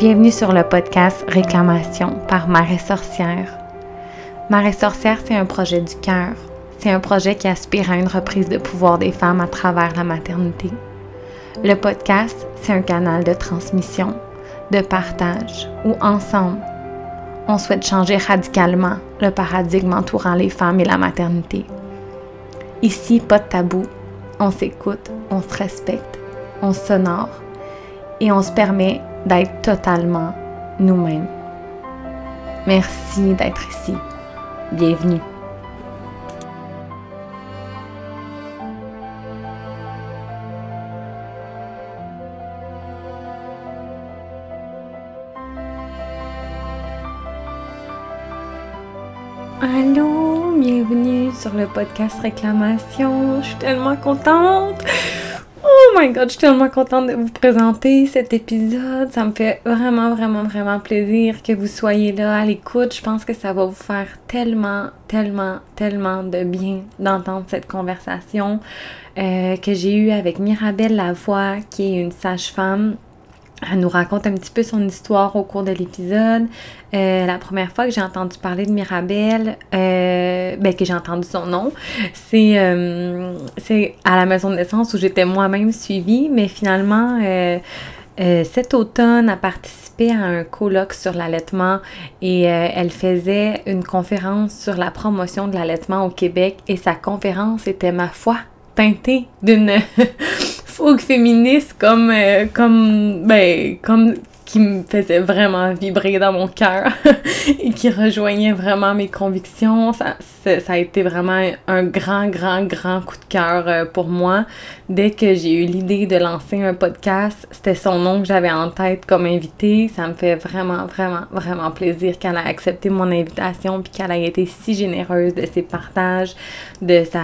Bienvenue sur le podcast Réclamation par Marais Sorcière. Marais Sorcière, c'est un projet du cœur. C'est un projet qui aspire à une reprise de pouvoir des femmes à travers la maternité. Le podcast, c'est un canal de transmission, de partage, où ensemble, on souhaite changer radicalement le paradigme entourant les femmes et la maternité. Ici, pas de tabou. On s'écoute, on se respecte, on s'honore et on se permet d'être totalement nous-mêmes. Merci d'être ici. Bienvenue. Allô, bienvenue sur le podcast Réclamation. Je suis tellement contente. My god, je suis tellement contente de vous présenter cet épisode. Ça me fait vraiment, vraiment, vraiment plaisir que vous soyez là à l'écoute. Je pense que ça va vous faire tellement, tellement, tellement de bien d'entendre cette conversation euh, que j'ai eue avec Mirabelle Lavoie, qui est une sage-femme elle nous raconte un petit peu son histoire au cours de l'épisode. Euh, la première fois que j'ai entendu parler de Mirabelle, euh, ben, que j'ai entendu son nom, c'est euh, à la maison de naissance où j'étais moi-même suivie, mais finalement, euh, cet automne, a participé à un colloque sur l'allaitement et elle faisait une conférence sur la promotion de l'allaitement au Québec et sa conférence était, ma foi, teintée d'une fougue féministe comme, euh, comme, ben, comme qui me faisait vraiment vibrer dans mon cœur et qui rejoignait vraiment mes convictions. Ça, ça, a été vraiment un grand, grand, grand coup de cœur euh, pour moi. Dès que j'ai eu l'idée de lancer un podcast, c'était son nom que j'avais en tête comme invité. Ça me fait vraiment, vraiment, vraiment plaisir qu'elle a accepté mon invitation puis qu'elle a été si généreuse de ses partages, de sa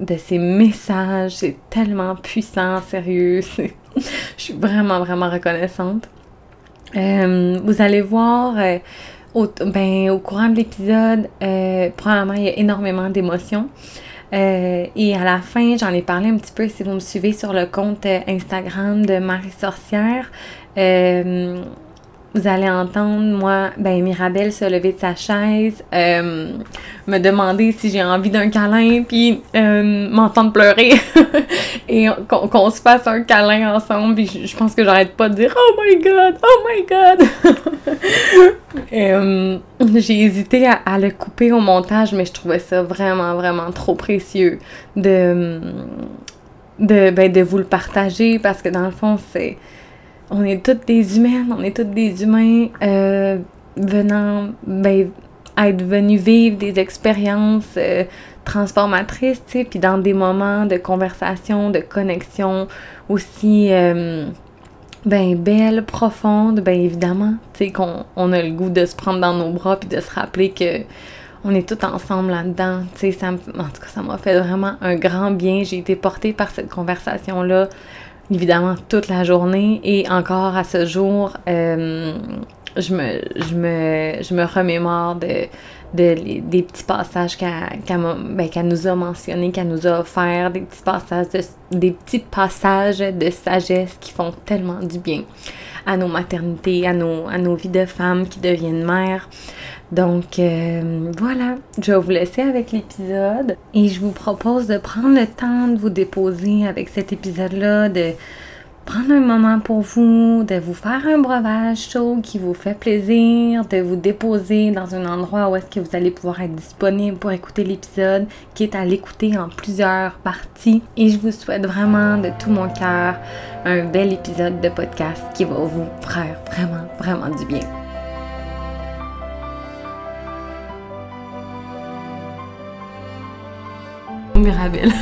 de ses messages. C'est tellement puissant, sérieux. Je suis vraiment, vraiment reconnaissante. Euh, vous allez voir euh, au, ben, courant de l'épisode, euh, probablement il y a énormément d'émotions. et à la fin, j'en ai parlé un petit peu si vous me suivez sur le compte Instagram de Marie Sorcière vous allez entendre, moi, ben, Mirabelle se lever de sa chaise, euh, me demander si j'ai envie d'un câlin, puis euh, m'entendre pleurer. et qu'on se fasse un câlin ensemble, puis je, pense que j'arrête pas de dire Oh my god, oh my god! euh, j'ai hésité à, le couper au montage, mais je trouvais ça vraiment, vraiment trop précieux de, de, ben, de vous le partager parce que dans le fond, c'est on est toutes des humaines, on est toutes des humains euh, venant, ben, être venus vivre des expériences euh, transformatrices, tu sais, puis dans des moments de conversation, de connexion aussi, euh, ben, belles, profondes, ben, évidemment, tu sais, qu'on on a le goût de se prendre dans nos bras puis de se rappeler que on est tous ensemble là-dedans, tu sais, en tout cas, ça m'a fait vraiment un grand bien. J'ai été portée par cette conversation-là évidemment toute la journée et encore à ce jour, euh, je, me, je, me, je me remémore de, de, des petits passages qu'elle ben, nous a mentionnés, qu'elle nous a offert, des petits passages de, des petits passages de sagesse qui font tellement du bien à nos maternités, à nos, à nos vies de femmes qui deviennent mères. Donc euh, voilà, je vais vous laisser avec l'épisode et je vous propose de prendre le temps de vous déposer avec cet épisode-là, de prendre un moment pour vous, de vous faire un breuvage chaud qui vous fait plaisir, de vous déposer dans un endroit où est-ce que vous allez pouvoir être disponible pour écouter l'épisode, qui est à l'écouter en plusieurs parties. Et je vous souhaite vraiment de tout mon cœur un bel épisode de podcast qui va vous faire vraiment, vraiment du bien. Mirabelle.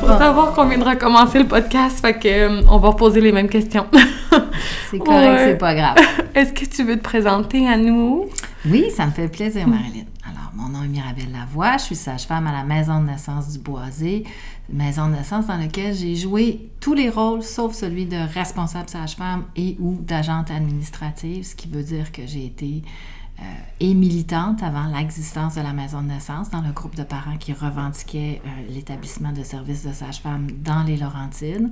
Faut savoir qu'on vient de recommencer le podcast, fait que euh, on va reposer les mêmes questions. c'est correct, c'est pas grave. Est-ce que tu veux te présenter à nous? Oui, ça me fait plaisir, Marilyn. Alors, mon nom est Mirabelle Lavoie, je suis sage-femme à la maison de naissance du Boisé, maison de naissance dans laquelle j'ai joué tous les rôles sauf celui de responsable sage-femme et ou d'agente administrative, ce qui veut dire que j'ai été euh, et militante avant l'existence de la maison de naissance dans le groupe de parents qui revendiquaient euh, l'établissement de services de sage-femme dans les Laurentides.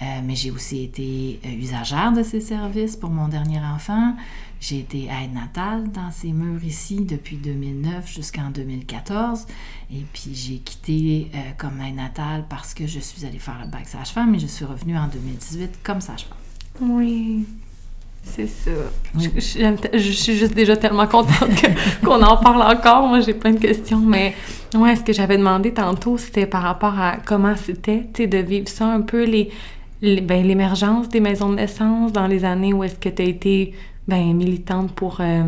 Euh, mais j'ai aussi été usagère de ces services pour mon dernier enfant. J'ai été aide natale dans ces murs ici depuis 2009 jusqu'en 2014. Et puis j'ai quitté comme aide natale parce que je suis allée faire le bac sage-femme et je suis revenue en 2018 comme sage-femme. Oui. C'est ça. Je, je, suis juste déjà tellement contente qu'on en parle encore. Moi, j'ai plein de questions, mais ouais, ce que j'avais demandé tantôt, c'était par rapport à comment c'était, tu sais, de vivre ça un peu, les, ben, l'émergence des maisons de naissance dans les années où est-ce que tu as été ben, militante pour, euh,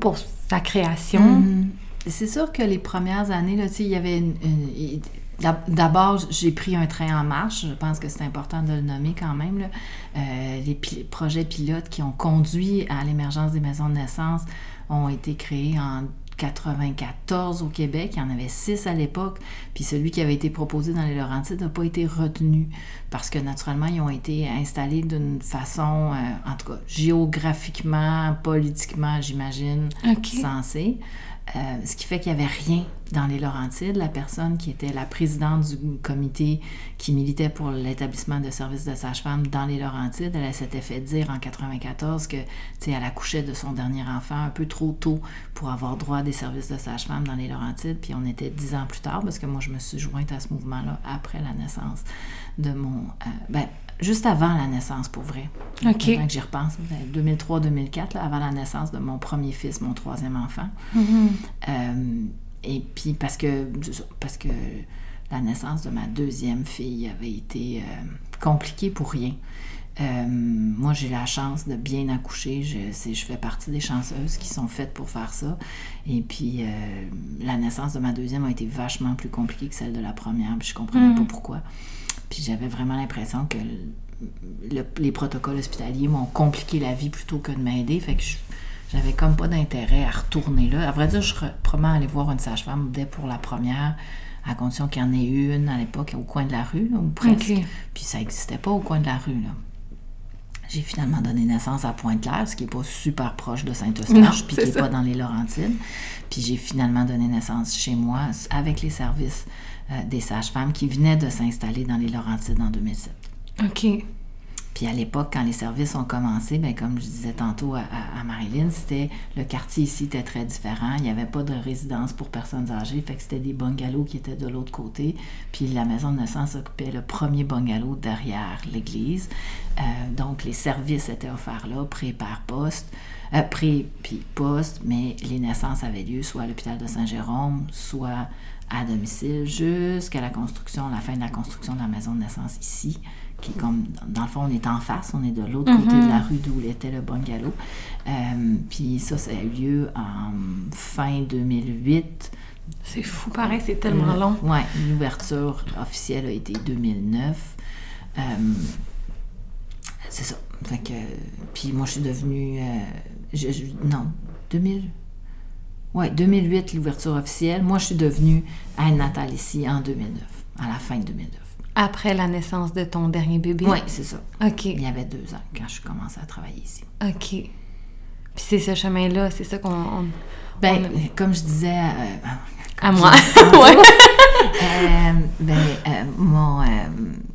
pour sa création. Mm-hmm. C'est sûr que les premières années, là, il y avait une, D'abord, j'ai pris un train en marche. Je pense que c'est important de le nommer quand même. Là. Euh, les projets pilotes qui ont conduit à l'émergence des maisons de naissance ont été créés en 94 au Québec. Il y en avait six à l'époque. Puis celui qui avait été proposé dans les Laurentides n'a pas été retenu parce que naturellement, ils ont été installés d'une façon, euh, en tout cas, géographiquement, politiquement, j'imagine, sensée. Euh, ce qui fait qu'il n'y avait rien dans les Laurentides. La personne qui était la présidente du comité qui militait pour l'établissement de services de sage-femme dans les Laurentides, elle, s'était fait dire en 94 que, elle accouchait de son dernier enfant un peu trop tôt pour avoir droit à des services de sage-femme dans les Laurentides. Puis on était dix ans plus tard, parce que moi, je me suis jointe à ce mouvement-là après la naissance de mon... Euh, ben, juste avant la naissance, pour vrai. OK. que j'y repense, 2003-2004, avant la naissance de mon premier fils, mon troisième enfant. Mm-hmm. Euh, et puis, parce que, parce que la naissance de ma deuxième fille avait été euh, compliquée pour rien. Euh, moi, j'ai la chance de bien accoucher. Je, je fais partie des chanceuses qui sont faites pour faire ça. Et puis, la naissance de ma deuxième a été vachement plus compliquée que celle de la première. Puis je comprenais pas mm. pourquoi. Puis j'avais vraiment l'impression que les protocoles hospitaliers m'ont compliqué la vie plutôt que de m'aider. Fait que j'avais comme pas d'intérêt à retourner là. À vrai dire, je serais probablement aller voir une sage-femme dès pour la première, à condition qu'il y en ait une à l'époque au coin de la rue, ou presque. Puis ça n'existait pas au coin de la rue. Là. J'ai finalement donné naissance à Pointe-Claire, ce qui n'est pas super proche de Saint-Eustache, puis qui n'est pas dans les Laurentides. Puis j'ai finalement donné naissance chez moi avec les services des sages-femmes qui venaient de s'installer dans les Laurentides en 2007. OK. Puis à l'époque, quand les services ont commencé, bien, comme je disais tantôt à, Marilyn, c'était le quartier ici était très différent. Il n'y avait pas de résidence pour personnes âgées, fait que c'était des bungalows qui étaient de l'autre côté. Puis la maison de naissance occupait le premier bungalow derrière l'église. Euh, donc les services étaient offerts là, pré par poste, euh, pré puis poste, mais les naissances avaient lieu soit à l'hôpital de Saint-Jérôme, soit à domicile jusqu'à la construction, la fin de la construction de la maison de naissance ici, qui comme, dans le fond, on est en face, on est de l'autre côté de la mhm. rue d'où était le bungalow. Euh, puis ça, ça a eu lieu en fin 2008. C'est fou, pareil, c'est tellement long. Oui, l'ouverture officielle a été 2009. Euh, c'est ça. Fait que, puis moi, je suis devenue... Euh, non, 2000... Oui, 2008, l'ouverture officielle. Moi, je suis devenue aide natale ici en 2009, à la fin de 2009. Après la naissance de ton dernier bébé? Oui, c'est ça. OK. Il y avait deux ans quand je commençais à travailler ici. OK. Puis c'est ce chemin-là, c'est ça qu'on... Ben, comme je disais... Euh, à moi. ouais. Euh, ben, euh, mon,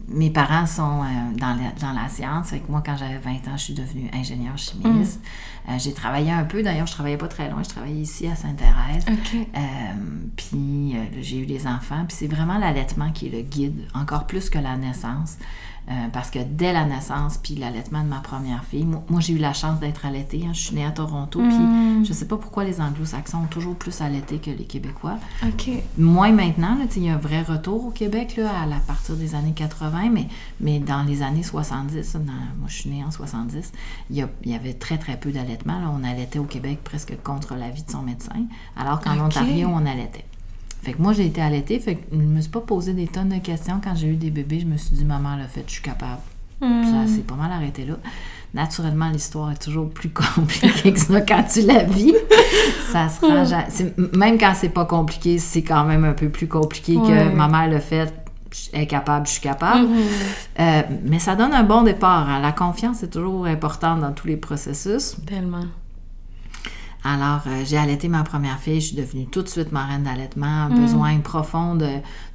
mes parents sont dans, la, dans la science. Fait que moi, quand j'avais 20 ans, je suis devenue ingénieure chimiste. Mm. j'ai travaillé un peu. D'ailleurs, je travaillais pas très loin. Je travaillais ici à Sainte-Thérèse. puis j'ai eu des enfants. Puis c'est vraiment l'allaitement qui est le guide, encore plus que la naissance. Euh, parce que dès la naissance, puis l'allaitement de ma première fille, moi, j'ai eu la chance d'être allaitée. Hein. je suis née à Toronto, puis mm. je sais pas pourquoi les anglo-saxons ont toujours plus allaité que les Québécois. OK. Moins maintenant, il y a un vrai retour au Québec là, à, partir des années 80, mais, mais dans les années 70, moi je suis née en 70, il y, avait très très peu d'allaitement. On allaitait au Québec presque contre l'avis de son médecin, alors qu'en Ontario, on allaitait. Fait que moi, j'ai été allaitée, fait que je me suis pas posé des tonnes de questions. Quand j'ai eu des bébés, je me suis dit, maman l'a fait, je suis capable. Hmm. Ça s'est pas mal arrêté là. Naturellement, l'histoire est toujours plus compliquée que ça quand tu la vis. ça sera Même quand c'est pas compliqué, c'est quand même un peu plus compliqué que ma mère l'a fait, est capable, je suis capable. Hmm. Euh, mais ça donne un bon départ. Hein. La confiance est toujours importante dans tous les processus. Tellement. Alors, euh, j'ai allaité ma première fille, je suis devenue tout de suite marraine d'allaitement, Mm. besoin profond de,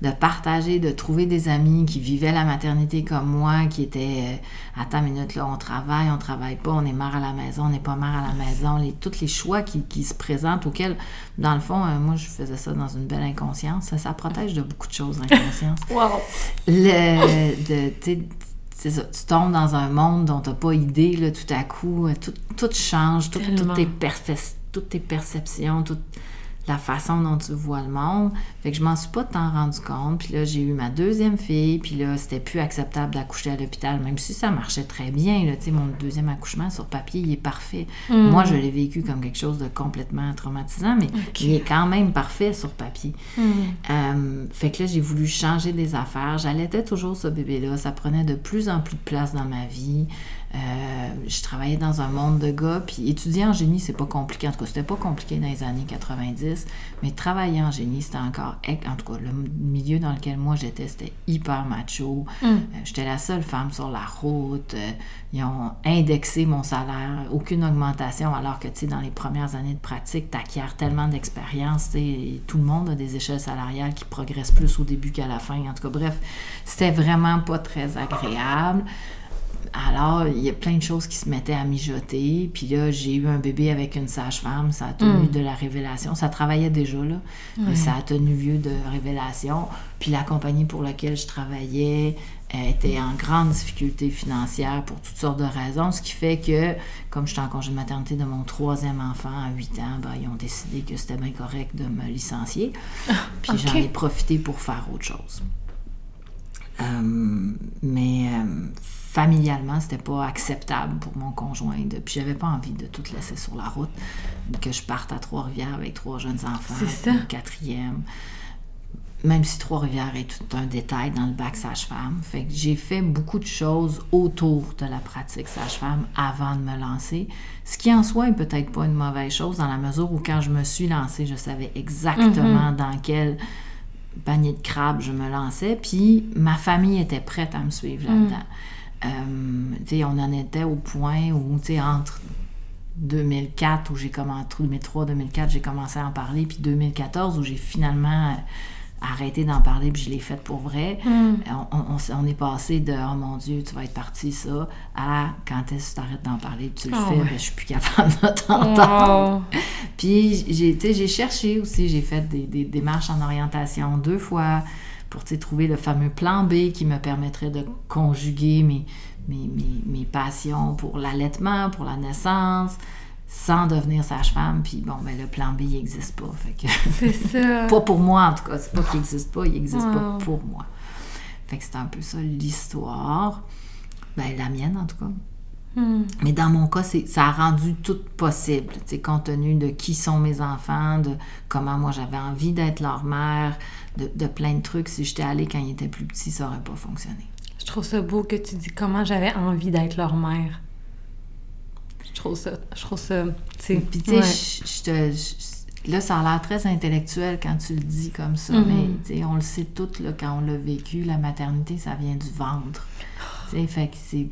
de partager, de trouver des amis qui vivaient la maternité comme moi, qui étaient, euh, attends une minute, là, on travaille, on travaille pas, on est mère à la maison, on n'est pas mère à la maison, les, tous les choix qui, qui se présentent, auxquels, dans le fond, euh, moi, je faisais ça dans une belle inconscience, ça, ça protège de beaucoup de choses, l'inconscience. Wow! le, de, tu sais, c'est ça, tu tombes dans un monde dont tu n'as pas idée, là, tout à coup, euh, tout, tout change, tout- toutes, tes toutes tes perceptions, toute la façon dont tu vois le monde. Fait que je m'en suis pas tant rendu compte. Puis là, j'ai eu ma deuxième fille, puis là, c'était plus acceptable d'accoucher à l'hôpital, même si ça marchait très bien. Là, tu sais, mon deuxième accouchement, sur papier, il est parfait. Moi, je l'ai vécu comme quelque chose de complètement traumatisant, mais il est quand même parfait sur papier. Euh, fait que là, j'ai voulu changer des affaires. J'allaitais toujours ce bébé-là. Ça prenait de plus en plus de place dans ma vie. Euh, je travaillais dans un monde de gars. Puis étudier en génie, c'est pas compliqué. En tout cas, c'était pas compliqué dans les années 90. Mais travailler en génie, c'était encore. En tout cas, le milieu dans lequel moi j'étais, c'était hyper macho. Euh, j'étais la seule femme sur la route. Euh, ils ont indexé mon salaire. Aucune augmentation. Alors que, tu sais, dans les premières années de pratique, tu acquiers tellement d'expérience. tu sais, et Tout le monde a des échelles salariales qui progressent plus au début qu'à la fin. En tout cas, bref, c'était vraiment pas très agréable. Alors, il y a plein de choses qui se mettaient à mijoter. Puis là, j'ai eu un bébé avec une sage-femme. Ça a tenu de la révélation. Ça travaillait déjà, là. Mais ça a tenu lieu de révélation. Puis la compagnie pour laquelle je travaillais euh, était en grande difficulté financière pour toutes sortes de raisons. Ce qui fait que, comme j'étais en congé de maternité de mon troisième enfant à 8 ans, ben, ils ont décidé que c'était bien correct de me licencier. Puis j'en ai profité pour faire autre chose. Euh, mais euh, familialement, c'était pas acceptable pour mon conjoint. De, puis j'avais pas envie de tout laisser sur la route, que je parte à Trois-Rivières avec trois jeunes enfants, C'est ça. une quatrième. Même si Trois-Rivières est tout un détail dans le bac sage-femme. Fait que j'ai fait beaucoup de choses autour de la pratique sage-femme avant de me lancer. Ce qui en soi est peut-être pas une mauvaise chose dans la mesure où quand je me suis lancée, je savais exactement dans quel panier de crabes je me lançais. Puis ma famille était prête à me suivre là-dedans. Tu sais, on en était au point où, tu sais, entre 2004, où j'ai commencé, entre 2003-2004, j'ai commencé à en parler, puis 2014, où j'ai finalement euh, arrêté d'en parler, puis je l'ai fait pour vrai. Mm. On, on- est passé de « Oh mon Dieu, tu vas être parti, ça » à « Quand est-ce que tu arrêtes d'en parler, puis tu le Ah fais, ouais. ben, je suis plus capable de t'entendre. Wow! Puis j'ai tu sais, j'ai cherché aussi, j'ai fait des, des démarches en orientation deux fois pour trouver le fameux plan B qui me permettrait de conjuguer mes, mes, mes, mes passions pour l'allaitement, pour la naissance, sans devenir sage-femme. Puis bon, ben le plan B, il n'existe pas. Fait que C'est ça! pas pour moi, en tout cas. C'est pas qu'il n'existe pas, il n'existe Wow. pas pour moi. Fait que c'est un peu ça l'histoire. Ben, la mienne, en tout cas. Hmm. Mais dans mon cas, ça a rendu tout possible, compte tenu de qui sont mes enfants, de comment moi j'avais envie d'être leur mère, de, de plein de trucs. Si j'étais allée quand ils étaient plus petits, ça n'aurait pas fonctionné. Je trouve ça beau que tu dis comment j'avais envie d'être leur mère. Je trouve ça. Je trouve ça. Puis tu sais, ouais. je- te- là, ça a l'air très intellectuel quand tu le dis comme ça, Mhm. mais on le sait toutes là, quand on l'a vécu, la maternité, ça vient du ventre. Sais, fait que c'est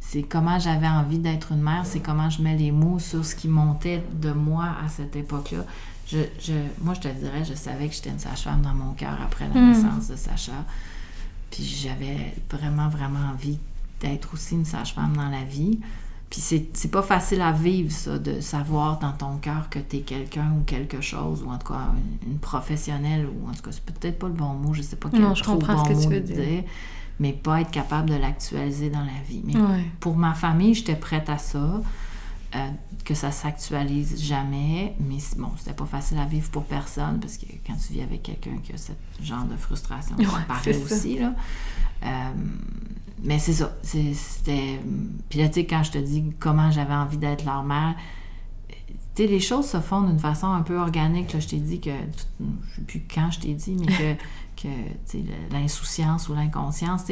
c'est- comment j'avais envie d'être une mère, c'est comment je mets les mots sur ce qui montait de moi à cette époque-là. Je, je, moi, je te dirais, je savais que j'étais une sage-femme dans mon cœur après la Mm. naissance de Sacha. Puis j'avais vraiment, vraiment envie d'être aussi une sage-femme dans la vie. Puis c'est pas facile à vivre, ça, de savoir dans ton cœur que t'es quelqu'un ou quelque chose, ou en tout cas une, une professionnelle, ou en tout cas, c'est peut-être pas le bon mot, je sais pas quel Non, je comprends bon ce que tu veux dire. Mais pas être capable de l'actualiser dans la vie. Mais Ouais. pour ma famille, j'étais prête à ça, euh, que ça s'actualise jamais, mais bon, c'était pas facile à vivre pour personne, parce que quand tu vis avec quelqu'un qui a ce genre de frustration, ça Ouais, paraît ça. aussi, là. Euh, mais c'est ça, c'était... Puis là, tu sais, quand je te dis comment j'avais envie d'être leur mère, tu sais, les choses se font d'une façon un peu organique. Là, je t'ai dit que, je ne sais plus quand je t'ai dit, mais que, que l'insouciance ou l'inconscience,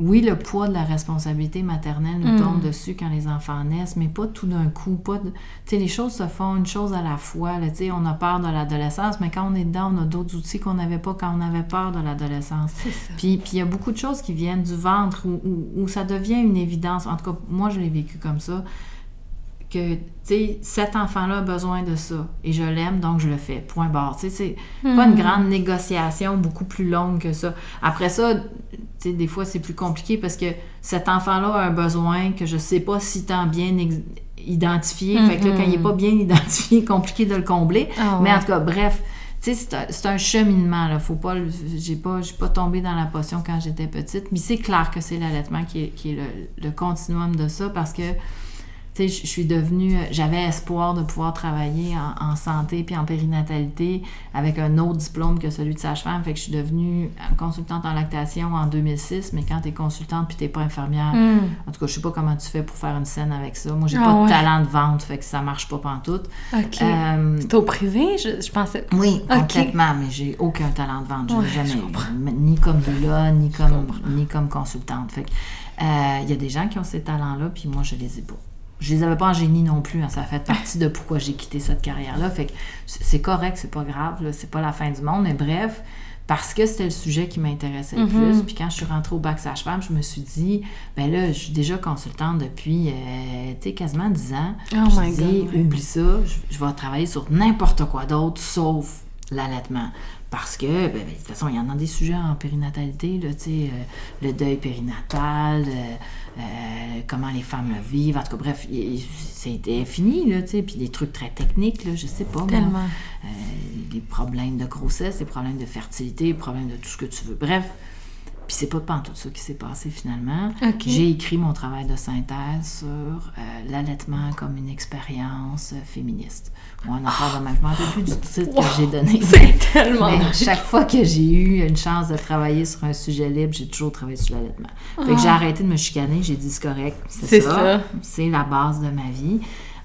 oui, le poids de la responsabilité maternelle nous Mm. tombe dessus quand les enfants naissent, mais pas tout d'un coup. Pas de... Les choses se font une chose à la fois. Là, on a peur de l'adolescence, mais quand on est dedans, on a d'autres outils qu'on n'avait pas quand on avait peur de l'adolescence. Puis il y a beaucoup de choses qui viennent du ventre où, où- où ça devient une évidence. En tout cas, moi, je l'ai vécu comme ça, que, tu sais, cet enfant-là a besoin de ça et je l'aime, donc je le fais. Point barre. Tu sais, c'est pas une grande négociation beaucoup plus longue que ça. Après ça, tu sais, des fois, c'est plus compliqué parce que cet enfant-là a un besoin que je sais pas si tant bien identifié. Fait que là, quand il est pas bien identifié, compliqué de le combler. Ah Mais en tout cas, bref, tu sais, c'est un, cheminement, là. Faut pas... J'ai pas, j'ai pas tombé dans la potion quand j'étais petite. Mais c'est clair que c'est l'allaitement qui est, qui est le, le continuum de ça parce que je je suis devenue, j'avais espoir de pouvoir travailler en, en santé puis en périnatalité avec un autre diplôme que celui de sage-femme. Fait que je suis devenue euh, consultante en lactation en 2006, mais quand tu es consultante puis tu pas infirmière, Hmm. en tout cas, je sais pas comment tu fais pour faire une scène avec ça. Moi, j'ai Ah pas ouais. de talent de vente, fait que ça marche pas pantoute. OK. Euh, au privé, je, je pensais. oui, Ok. complètement, mais j'ai aucun talent de vente. Je Ouais, jamais je. Ni comme doula, ni comme, ni comme consultante. Fait que, euh, il y a des gens qui ont ces talents-là, puis moi, je les ai pas. Je les avais pas en génie non plus. hein. Ça a fait partie de pourquoi j'ai quitté cette carrière-là. Fait que c'est correct, c'est pas grave, c'est pas la fin du monde, mais bref, parce que c'était le sujet qui m'intéressait le plus. Puis quand je suis rentrée au bac sage-femme, je me suis dit, ben là, je suis déjà consultante depuis, euh, tu sais, quasiment 10 ans. Oh je my God, ouais. oublie ça, je, je vais travailler sur n'importe quoi d'autre sauf l'allaitement. Parce que, ben, ben, de toute façon, il y en a des sujets en périnatalité, là, tu sais, euh, le deuil périnatal, euh, comment les femmes vivent, en tout cas, bref, il- il- c'était fini, là, tu sais, puis des trucs très techniques, là, je sais pas. Tellement. Euh, les problèmes de grossesse, les problèmes de fertilité, les problèmes de tout ce que tu veux. Bref, puis c'est pas pas tout ça qui s'est passé finalement. J'ai écrit mon travail de synthèse sur euh, l'allaitement comme une expérience euh, féministe. Affaire de même. Je m'en rappelle plus du titre que j'ai donné. C'est tellement. Mais chaque fois que j'ai eu une chance de travailler sur un sujet libre, j'ai toujours travaillé sur l'allaitement. Fait que j'ai arrêté de me chicaner, j'ai dit c'est correct, C'est c'est ça. ça, c'est la base de ma vie.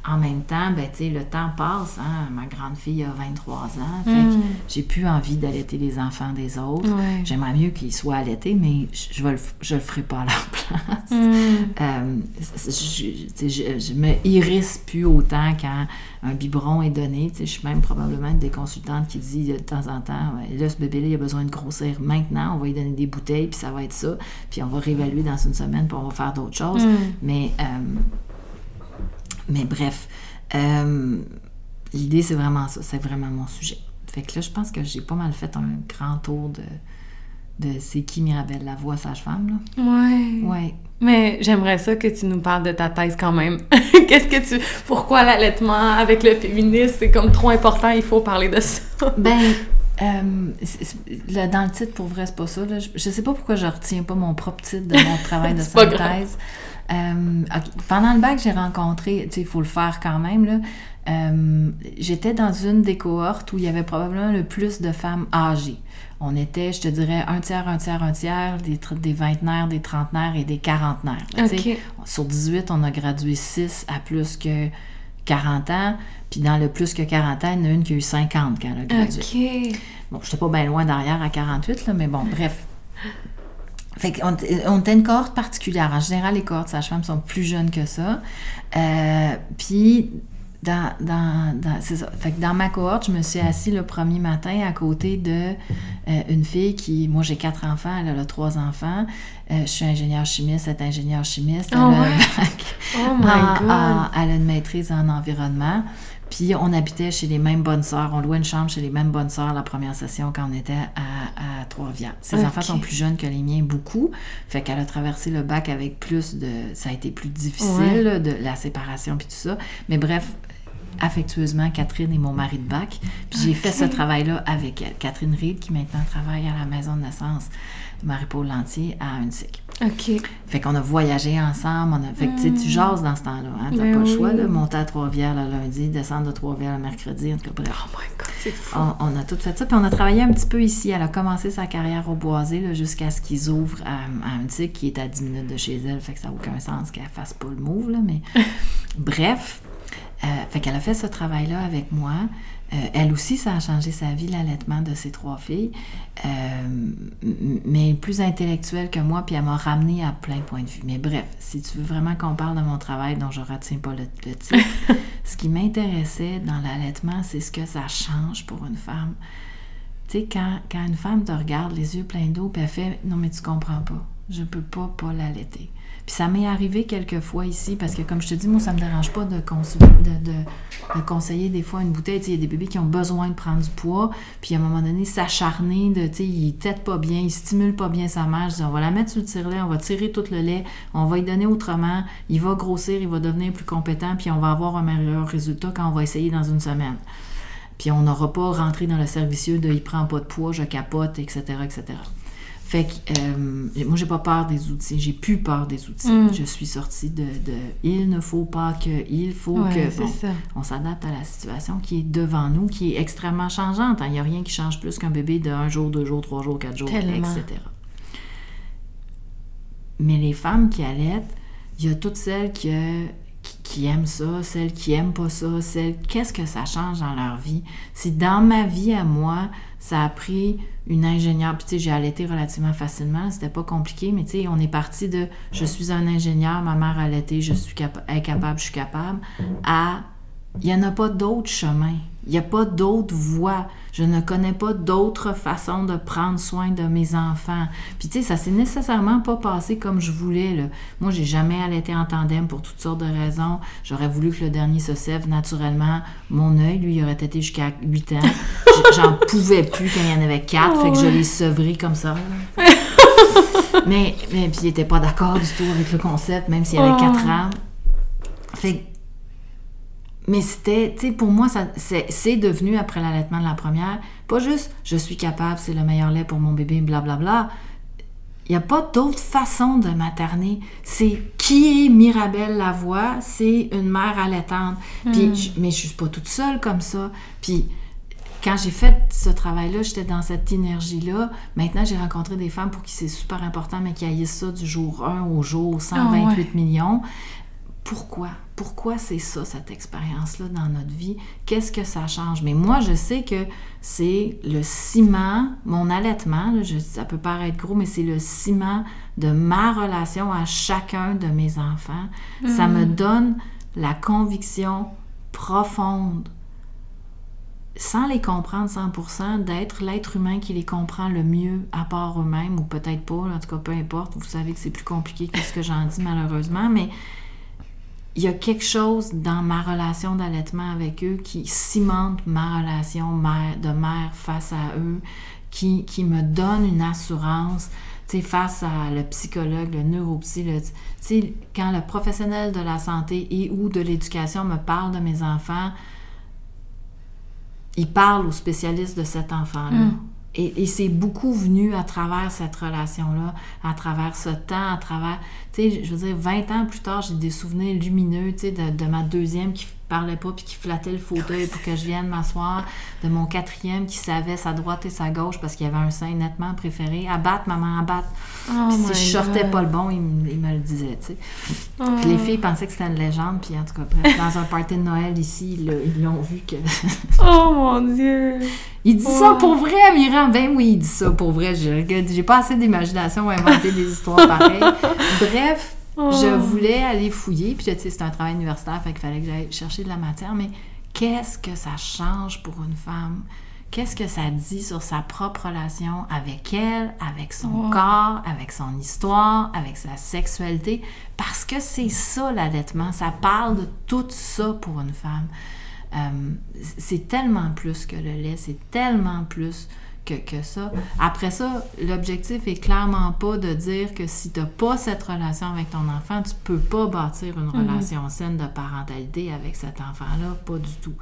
En même temps, ben, le temps passe. Hein? Ma grande fille a 23 ans. Fait que j'ai plus envie d'allaiter les enfants des autres. J'aimerais mieux qu'ils soient allaités, mais je, vais le, je le ferai pas à leur place. Hmm. Euh, je, je, je me hérisse plus autant quand un biberon est donné. Je suis même probablement une des consultantes qui dit de temps en temps là, ce bébé-là, il a besoin de grossir maintenant. On va lui donner des bouteilles, puis ça va être ça. Puis on va réévaluer dans une semaine, puis on va faire d'autres choses. Mais, euh, mais bref, euh, l'idée, c'est vraiment ça. C'est vraiment mon sujet. Fait que là, je pense que j'ai pas mal fait un grand tour de, de c'est qui Mirabelle Lavoie, sage-femme. Là. Ouais. Ouais. Mais j'aimerais ça que tu nous parles de ta thèse quand même. Qu'est-ce que tu. Pourquoi l'allaitement avec le féminisme, c'est comme trop important, il faut parler de ça? Ben, euh, c'est- c'est- là, dans le titre, pour vrai, c'est pas ça. là. Je, je sais pas pourquoi je retiens pas mon propre titre de mon travail de synthèse. Euh, Pendant le bac, j'ai rencontré, tu sais, il faut le faire quand même, là. Euh, J'étais dans une des cohortes où il y avait probablement le plus de femmes âgées. On était, je te dirais, un tiers, un tiers, un tiers, des, des vingtenaires, des trentenaires et des quarantenaires. là, tu sais. Ok. Sur 18, on a gradué 6 à plus que 40 ans. Puis dans le plus que 40 ans, il y en a une qui a eu 50 quand elle a gradué. Ok. Bon, j'étais pas bien loin derrière à 48, là, mais bon, bref. Fait qu'on on était une cohorte particulière. En général, les cohortes sages-femmes sont plus jeunes que ça. Euh, puis, dans, dans, dans- c'est ça. Fait que dans ma cohorte, je me suis assise le premier matin à côté de euh, une fille qui, moi j'ai quatre enfants, elle a trois enfants. Euh, je suis ingénieure chimiste, elle est ingénieure chimiste. Elle Oh a ouais? Oh my en- god. en- elle a une maîtrise en environnement. Puis on habitait chez les mêmes bonnes sœurs. On louait une chambre chez les mêmes bonnes sœurs la première session quand on était à, à Trois-Rivières. Ses enfants sont plus jeunes que les miens, beaucoup. Fait qu'elle a traversé le bac avec plus de... Ça a été plus difficile, Ouais. de la séparation puis tout ça. Mais bref, affectueusement, Catherine est mon mari de bac. Puis j'ai fait ce travail-là avec elle. Catherine Reed, qui maintenant travaille à la maison de naissance Marie-Paul Lantier à Huntsic. Ok. Fait qu'on a voyagé ensemble, on a... Fait que tu sais, tu jases dans ce temps-là, hein, t'as Ben pas le choix, là, monter à Trois-Rivières le lundi, descendre de Trois-Rivières le mercredi, en tout cas, bref. Oh my god, c'est fou. On, on a tout fait ça, puis on a travaillé un petit peu ici. Elle a commencé sa carrière au Boisé là, jusqu'à ce qu'ils ouvrent à, à Huntsic, qui est à 10 minutes de chez elle, fait que ça n'a aucun sens qu'elle fasse pas le move, là, mais... Bref, euh, fait qu'elle a fait ce travail-là avec moi. Euh, elle aussi, ça a changé sa vie, l'allaitement de ses trois filles, Euh, mais plus intellectuelle que moi, puis elle m'a ramené à plein de points de vue. Mais bref, si tu veux vraiment qu'on parle de mon travail, dont je ne retiens pas le, le titre, ce qui m'intéressait dans l'allaitement, c'est ce que ça change pour une femme. Tu sais, quand, quand une femme te regarde les yeux pleins d'eau, puis elle fait « Non, mais tu comprends pas. Je peux pas pas l'allaiter. » Puis ça m'est arrivé quelques fois ici, parce que comme je te dis, moi, ça me dérange pas de, conseiller des fois une bouteille. Il y a des bébés qui ont besoin de prendre du poids, puis à un moment donné, s'acharner, de, il tête pas bien, il stimule pas bien sa mère. On va la mettre sur le tire-lait, on va tirer tout le lait, on va lui donner autrement, il va grossir, il va devenir plus compétent, puis on va avoir un meilleur résultat quand on va essayer dans une semaine. Puis on n'aura pas rentré dans le servicieux de il prend pas de poids, je capote, etc., etc. Fait que euh, moi, j'ai pas peur des outils. J'ai plus peur des outils. Mm. Je suis sortie de, il ne faut pas que, il faut que. on s'adapte à la situation qui est devant nous, qui est extrêmement changeante. Il n'y a rien qui change plus qu'un bébé de un jour, deux jours, trois jours, quatre jours, etc. Mais les femmes qui allaitent, il y a toutes celles qui, qui aiment ça, celles qui aiment pas ça, celles. Qu'est-ce que ça change dans leur vie? Si dans ma vie à moi, ça a pris une ingénieure. Puis, tu sais, j'ai allaité relativement facilement. C'était pas compliqué, mais tu sais, on est parti de je suis un ingénieur, ma mère allaité, je suis incapable, je suis capable, à il n'y en a pas d'autre chemin. Il n'y a pas d'autre voie. Je ne connais pas d'autre façon de prendre soin de mes enfants. Puis, tu sais, ça s'est nécessairement pas passé comme je voulais. Là. Moi, j'ai jamais allaité en tandem pour toutes sortes de raisons. J'aurais voulu que le dernier se sève naturellement. Mon œil, lui, il aurait été jusqu'à 8 ans. J'en pouvais plus quand il y en avait 4, fait que je l'ai sevré comme ça. mais, mais puis il était pas d'accord du tout avec le concept, même s'il y avait 4 ans. Fait mais c'était, tu sais, pour moi, c'est, devenu, après l'allaitement de la première, pas juste je suis capable, c'est le meilleur lait pour mon bébé, blablabla. Bla, bla. Il n'y a pas d'autre façon de materner. C'est qui est Mirabelle Lavoie? C'est une mère allaitante. Puis, hmm. mais je suis pas toute seule comme ça. Puis, quand j'ai fait ce travail-là, j'étais dans cette énergie-là. Maintenant, j'ai rencontré des femmes pour qui c'est super important, mais qui haïssent ça du jour 1 au jour 128 ah millions pourquoi? Pourquoi c'est ça, cette expérience-là dans notre vie? Qu'est-ce que ça change? Mais moi, je sais que c'est le ciment, mon allaitement, je, ça peut paraître gros, mais c'est le ciment de ma relation à chacun de mes enfants. Ça me mm. donne la conviction profonde, sans les comprendre 100%, d'être l'être humain qui les comprend le mieux à part eux-mêmes, ou peut-être pas, en tout cas, peu importe. Vous savez que c'est plus compliqué que ce que j'en dis malheureusement, mais il y a quelque chose dans ma relation d'allaitement avec eux qui cimente ma relation de mère face à eux, qui, qui me donne une assurance face à le psychologue, le neuropsy, quand le professionnel de la santé et ou de l'éducation me parle de mes enfants, il parle au spécialiste de cet enfant-là. Mm. Et, c'est beaucoup venu à travers cette relation-là, à travers ce temps, à travers, tu sais, je veux dire, 20 ans plus tard, j'ai des souvenirs lumineux, tu sais, de, de, ma deuxième qui parlait pas puis qui flattait le fauteuil pour que je vienne m'asseoir, de mon quatrième qui savait sa droite et sa gauche parce qu'il y avait un sein nettement préféré. Abattre, maman, abattre. Oh si je sortais pas le bon, il, me le disait, tu sais. Oh. les filles pensaient que c'était une légende, puis en tout cas, dans un party de Noël ici, ils l'ont vu que. oh mon Dieu! Il dit ça pour vrai, Miran? Ben oui, il dit ça pour vrai. J'ai pas assez d'imagination pour inventer des histoires pareilles. Bref, je oh. voulais aller fouiller, puis tu sais, c'est un travail universitaire, fait qu'il fallait que j'aille chercher de la matière, mais qu'est-ce que ça change pour une femme? Qu'est-ce que ça dit sur sa propre relation avec elle, avec son oh. corps, avec son histoire, avec sa sexualité? Parce que c'est ça l'allaitement, ça parle de tout ça pour une femme. Euh, c'est tellement plus que le lait, c'est tellement plus que, ça. Après ça, l'objectif est clairement pas de dire que si tu n'as pas cette relation avec ton enfant, tu peux pas bâtir une mm-hmm. relation saine de parentalité avec cet enfant-là, pas du tout.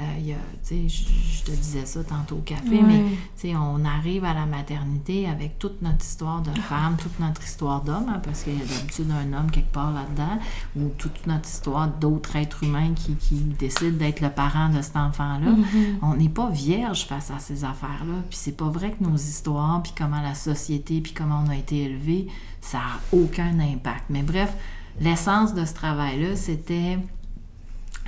Euh, je, te disais ça tantôt au café, mais on arrive à la maternité avec toute notre histoire de femme, toute notre histoire d'homme, hein, parce qu'il y a d'habitude un homme quelque part là-dedans, ou toute notre histoire d'autres êtres humains qui, qui décident d'être le parent de cet enfant-là. Mm-hmm. On n'est pas vierge face à ces affaires-là. Puis c'est pas vrai que nos histoires, puis comment la société, puis comment on a été élevé, ça n'a aucun impact. Mais bref, l'essence de ce travail-là, c'était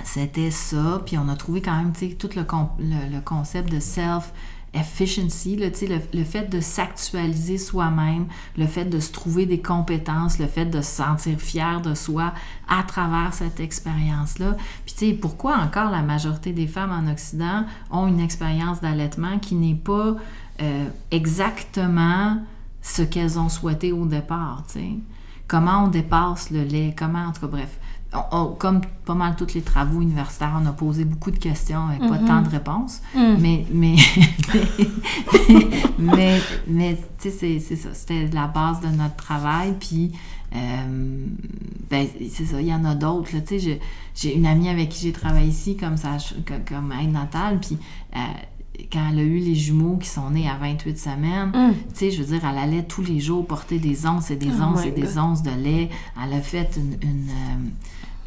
c'était ça. Puis on a trouvé quand même tout le, le, concept de self efficiency, le, le, fait de s'actualiser soi-même, le fait de se trouver des compétences, le fait de se sentir fier de soi à travers cette expérience-là. Puis pourquoi encore la majorité des femmes en Occident ont une expérience d'allaitement qui n'est pas euh, exactement ce qu'elles ont souhaité au départ, tu sais? comment on dépasse le lait, comment, en tout cas, bref. Comme pas mal tous les travaux universitaires, on a posé beaucoup de questions avec pas tant de réponses. Mm. Mais, mais, mais, mais, tu sais, c'est ça. C'était la base de notre travail. Puis, euh, ben, c'est ça, il y en a d'autres. Tu sais, j'ai une amie avec qui j'ai travaillé ici comme, ça, comme aide natale. Puis, euh, quand elle a eu les jumeaux qui sont nés à 28 semaines, Mm. tu sais, je veux dire, elle allait tous les jours porter des onces et des Oh onces et des onces de lait. Elle a fait une, une, euh,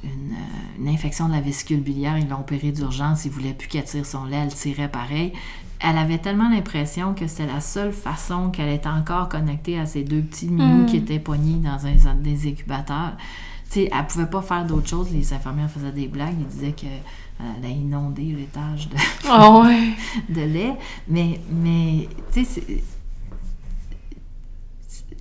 une, euh, une infection de la vésicule biliaire. Ils l'ont opérée d'urgence. Ils voulaient plus qu'elle tire son lait. Elle tirait pareil. Elle avait tellement l'impression que c'était la seule façon qu'elle était encore connectée à ces deux petits minous Mm. qui étaient pognés dans un des incubateurs. Sais, elle pouvait pas faire d'autre chose. Les infirmières faisaient des blagues. Ils disaient que elle a inondé l'étage de, Oh, ouais. de lait. Mais, mais tu sais,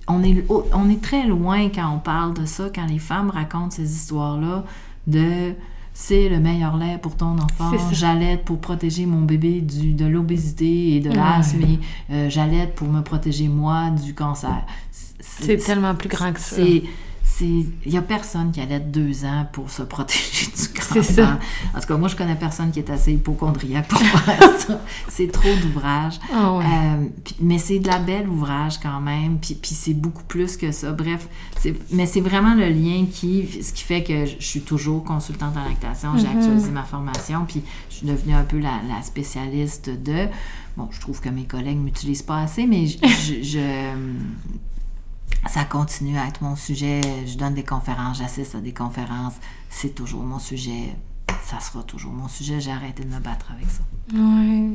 on est, on est très loin quand on parle de ça, quand les femmes racontent ces histoires-là de c'est le meilleur lait pour ton enfant, j'allaite pour protéger mon bébé du, de l'obésité et de l'asthme, et euh, j'allaite pour me protéger moi du cancer. C'est tellement plus grand que ça. Il y a personne qui allait deux ans pour se protéger du cancer. C'est ça. En tout cas, moi je connais personne qui est assez hypochondriaque pour faire ça. C'est trop d'ouvrage. Ah ouais. Euh, mais c'est de la belle ouvrage quand même, puis, puis c'est beaucoup plus que ça. Bref, mais c'est vraiment le lien qui, ce qui fait que je suis toujours consultante en lactation, j'ai Mhm. actualisé ma formation, puis je suis devenue un peu la, la spécialiste de... Bon, je trouve que mes collègues ne m'utilisent pas assez, mais je, je- je- ça continue à être mon sujet. Je donne des conférences, j'assiste à des conférences. C'est toujours mon sujet. Ça sera toujours mon sujet. J'ai arrêté de me battre avec ça. Ouais.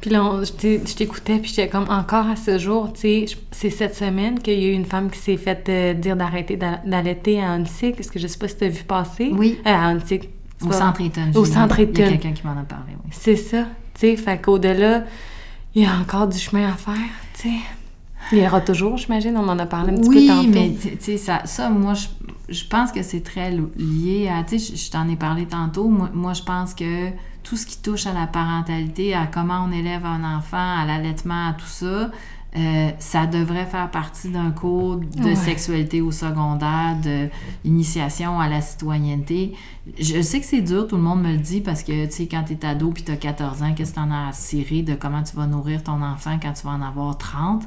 Puis là, on- je t'ai- je t'écoutais, puis j'étais comme encore à ce jour, tu sais, je- c'est cette semaine qu'il y a eu une femme qui s'est fait euh, dire d'arrêter d'a- d'allaiter à Annecy, parce que je sais pas si tu as vu passer? Oui. Euh, à c'est Au pas- centre Eaton. Au centre Il y a quelqu'un qui m'en a parlé, oui. C'est ça, tu sais, fait qu'au-delà, il y a encore du chemin à faire, tu sais. Il y aura toujours, j'imagine, on en a parlé un petit oui, peu tantôt. mais tu sais, ça, ça, moi, je, je pense que c'est très lié à. Tu sais, je, je t'en ai parlé tantôt. Moi, moi, je pense que tout ce qui touche à la parentalité, à comment on élève un enfant, à l'allaitement, à tout ça, euh, ça devrait faire partie d'un cours de Ouais. sexualité au secondaire, de initiation à la citoyenneté. Je sais que c'est dur, tout le monde me le dit, parce que, tu sais, quand t'es ado puis t'as 14 ans, qu'est-ce que t'en as à cirer de comment tu vas nourrir ton enfant quand tu vas en avoir 30?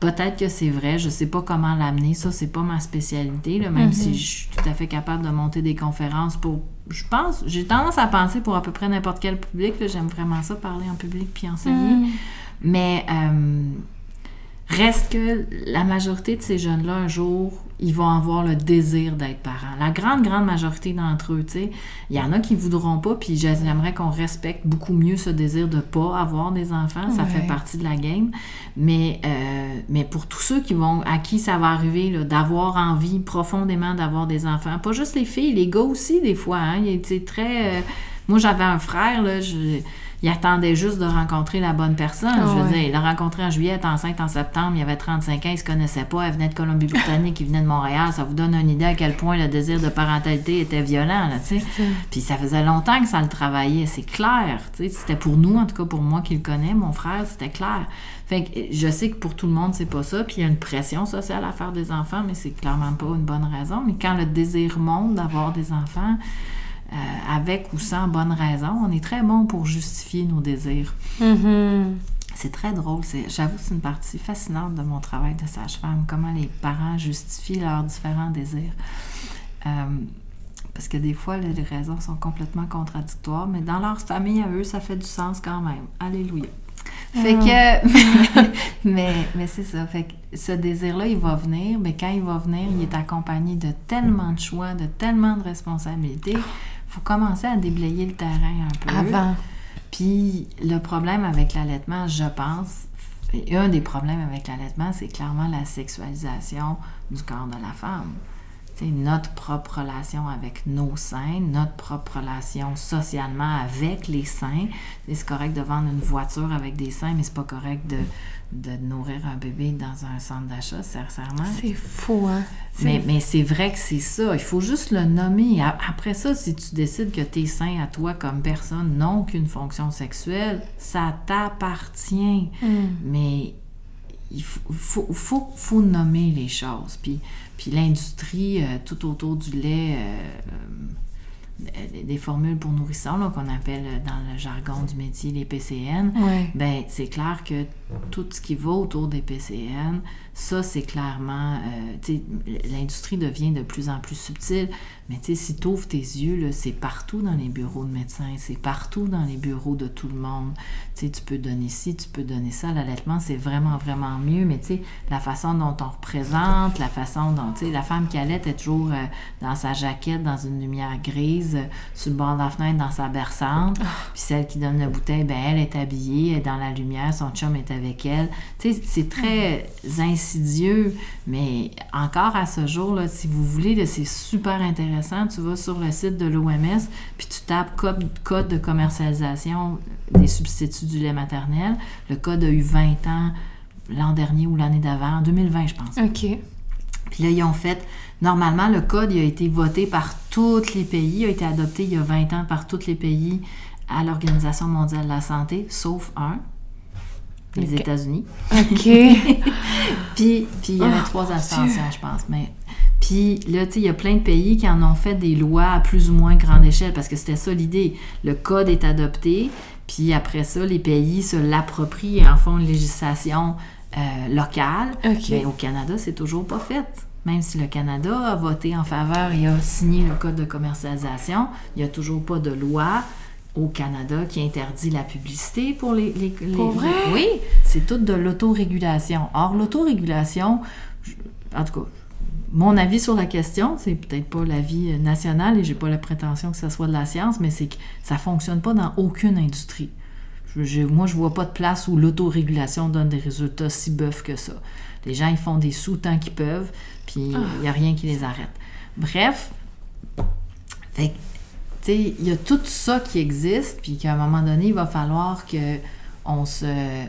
Peut-être que c'est vrai, je sais pas comment l'amener, ça c'est pas ma spécialité, là, même Mhm. si je suis tout à fait capable de monter des conférences pour, je pense, j'ai tendance à penser pour à peu près n'importe quel public, j'aime vraiment ça, parler en public puis enseigner, Mm. mais euh, reste que la majorité de ces jeunes-là, un jour, ils vont avoir le désir d'être parents. La grande, grande majorité d'entre eux, tu sais, il y en a qui voudront pas, puis j'aimerais qu'on respecte beaucoup mieux ce désir de pas avoir des enfants, ça fait partie de la game. Mais, euh, mais pour tous ceux qui vont, à qui ça va arriver, d'avoir envie profondément d'avoir des enfants, pas juste les filles, les gars aussi, des fois, hein, il était très... euh, moi, j'avais un frère, là, je- il attendait juste de rencontrer la bonne personne. Je veux ouais. dire, il l'a rencontré en juillet, elle était enceinte en septembre, il avait 35 ans, il se connaissait pas, elle venait de Colombie-Britannique, il venait de Montréal. Ça vous donne une idée à quel point le désir de parentalité était violent, là, tu sais. Puis ça faisait longtemps que ça le travaillait, c'est clair. tu sais. C'était pour nous, en tout cas pour moi qui le connais, mon frère, c'était clair. Fait que je sais que pour tout le monde, c'est pas ça. Puis il y a une pression sociale à faire des enfants, mais c'est clairement pas une bonne raison. Mais quand le désir monte d'avoir des enfants, euh, avec ou sans bonne raison, on est très bon pour justifier nos désirs. Mhm. C'est très drôle. J'avoue c'est une partie fascinante de mon travail de sage-femme, comment les parents justifient leurs différents désirs. Euh, parce que des fois, les raisons sont complètement contradictoires, mais dans leur famille, à eux, ça fait du sens quand même. Alléluia. Fait que, mais, mais c'est ça. Fait que ce désir-là, il va venir, mais quand il va venir, il est accompagné de tellement de choix, de tellement de responsabilités. Il faut commencer à déblayer le terrain un peu. Avant. Puis le problème avec l'allaitement, je pense, et un des problèmes avec l'allaitement, c'est clairement la sexualisation du corps de la femme. Notre propre relation avec nos seins, notre propre relation socialement avec les seins. C'est correct de vendre une voiture avec des seins, mais c'est pas correct de, de nourrir un bébé dans un centre d'achat, sincèrement. C'est fou, hein? Mais, mais c'est vrai que c'est ça. Il faut juste le nommer. Après ça, si tu décides que tes seins à toi comme personne n'ont qu'une fonction sexuelle, ça t'appartient. Mm. Mais il faut, faut, faut, nommer les choses. Puis, puis l'industrie, euh, tout autour du lait, des formules pour nourrissons, qu'on appelle dans le jargon du métier les PCN, ben c'est clair que tout ce qui va autour des PCN, ça, c'est clairement, euh, l'industrie devient de plus en plus subtile, mais tu sais, si tu ouvres tes yeux, c'est partout dans les bureaux de médecins, c'est partout dans les bureaux de tout le monde. Tu sais, tu peux donner ci, tu peux donner ça. L'allaitement, c'est vraiment, vraiment mieux, mais tu sais, la façon dont on représente, la façon dont, tu sais, la femme qui allait est toujours euh, dans sa jaquette, dans une lumière grise, euh, sur le bord de la fenêtre, dans sa berçante, ah. puis celle qui donne la bouteille, ben elle est habillée, elle est dans la lumière, son chum est avec elle. Tu sais, c'est très insidieux Mais encore à ce jour, là, si vous voulez, c'est super intéressant. Tu vas sur le site de l'OMS, puis tu tapes code, code de commercialisation des substituts du lait maternel. Le code a eu 20 ans l'an dernier ou l'année d'avant, en 2020, je pense. OK. Puis là, ils ont fait. Normalement, le code il a été voté par tous les pays, il a été adopté il y a 20 ans par tous les pays à l'Organisation mondiale de la santé, sauf un, les États-Unis. OK. puis, puis il y avait oh, trois abstentions, je pense. Mais puis là, tu sais, il y a plein de pays qui en ont fait des lois à plus ou moins grande échelle parce que c'était ça l'idée. Le code est adopté, puis après ça, les pays se l'approprient et en font une législation euh, locale. Mais au Canada, c'est toujours pas fait. Même si le Canada a voté en faveur et a signé le code de commercialisation, il n'y a toujours pas de loi au Canada qui interdit la publicité pour les... les, oui, c'est tout de l'autorégulation. Or, l'autorégulation, en tout cas, mon avis sur la question, c'est peut-être pas l'avis national et j'ai pas la prétention que ce soit de la science, mais c'est que ça fonctionne pas dans aucune industrie. Je, moi, je vois pas de place où l'autorégulation donne des résultats si bœufs que ça. Les gens, ils font des sous tant qu'ils peuvent, puis il n'y a rien qui les arrête. Bref, fait il y a tout ça qui existe, puis qu'à un moment donné, il va falloir que on se...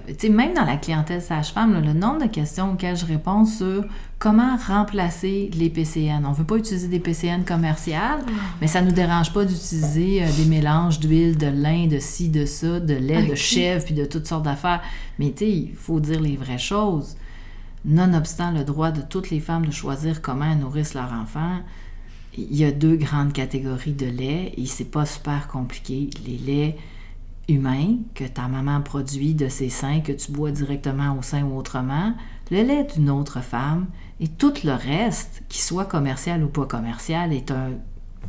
Tu sais, même dans la clientèle sage-femme, le nombre de questions auxquelles je réponds sur comment remplacer les PCN. On ne veut pas utiliser des PCN commerciales, ah. mais ça ne nous dérange pas d'utiliser euh, des mélanges d'huile, de lin, de ci, de ça, de lait, de chèvre, puis de toutes sortes d'affaires. Mais tu sais, il faut dire les vraies choses. Nonobstant le droit de toutes les femmes de choisir comment elles nourrissent leur enfant, il y a deux grandes catégories de lait et c'est pas super compliqué. Les laits humains que ta maman produit de ses seins, que tu bois directement au sein ou autrement, le lait d'une autre femme et tout le reste, qui soit commercial ou pas commercial, est un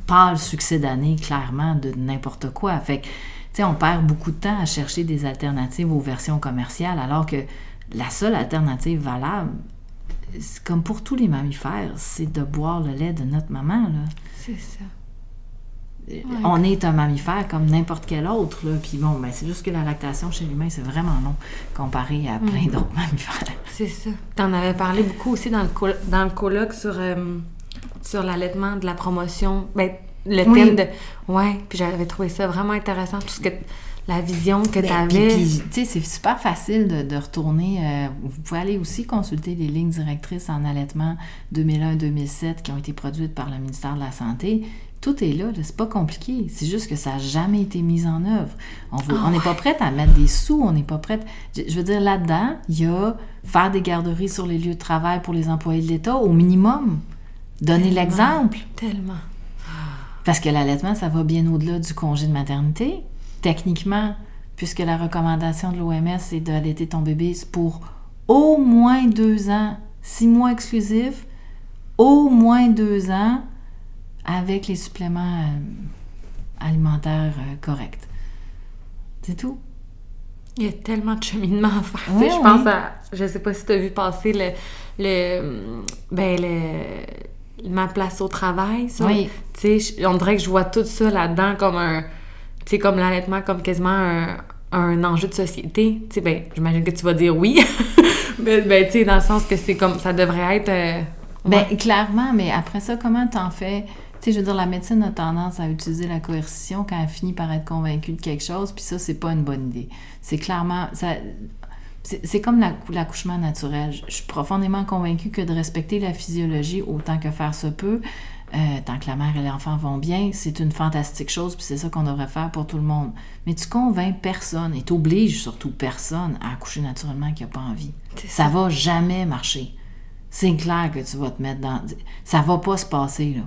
pâle succès d'année clairement de n'importe quoi. Fait que, tu on perd beaucoup de temps à chercher des alternatives aux versions commerciales alors que la seule alternative valable, comme pour tous les mammifères, c'est de boire le lait de notre maman. Là. C'est ça. On est un mammifère comme n'importe quel autre. Là. Puis bon, ben, c'est juste que la lactation chez l'humain, c'est vraiment long comparé à plein mm. d'autres mammifères. C'est ça. Tu en avais parlé beaucoup aussi dans le, dans le colloque sur, euh, sur l'allaitement, de la promotion. Ben, le thème de. Ouais, puis j'avais trouvé ça vraiment intéressant. Tout ce que la vision que ben, tu avais. tu sais, c'est super facile de, retourner. Euh, vous pouvez aller aussi consulter les lignes directrices en allaitement 2001-2007 qui ont été produites par le ministère de la Santé. Tout est là, c'est pas compliqué. C'est juste que ça n'a jamais été mis en œuvre. On ah n'est pas prête à mettre des sous, on n'est pas prête. Je, veux dire, là-dedans, il y a faire des garderies sur les lieux de travail pour les employés de l'État au minimum. Donner l'exemple. Tellement. Parce que l'allaitement, ça va bien au-delà du congé de maternité techniquement, puisque la recommandation de l'OMS est d'allaiter ton bébé pour au moins deux ans, six mois exclusifs, au moins deux ans avec les suppléments euh, alimentaires euh, corrects. C'est tout. Il y a tellement de cheminement à faire. je pense à. Je sais pas si tu as vu passer le. le ben, le, ma place au travail, ça. Oui. Tu sais, on dirait que je vois tout ça là-dedans comme un c'est comme l'allaitement comme quasiment un, enjeu de société. Tu sais, ben, j'imagine que tu vas dire oui. mais ben, tu sais, dans le sens que c'est comme ça devrait être. Euh, ben, clairement, mais après ça, comment t'en fais? Tu sais, je veux dire, la médecine a tendance à utiliser la coercition quand elle finit par être convaincue de quelque chose, puis ça, c'est pas une bonne idée. C'est clairement. Ça, c'est comme l'accouchement naturel. Je suis profondément convaincue que de respecter la physiologie autant que faire se peut, euh, tant que la mère et l'enfant vont bien, c'est une fantastique chose, puis c'est ça qu'on devrait faire pour tout le monde. Mais tu convaincs personne, et t'obliges surtout personne à accoucher naturellement qui n'a pas envie. Ça. va jamais marcher. C'est clair que tu vas te mettre dans... Ça va pas se passer, là.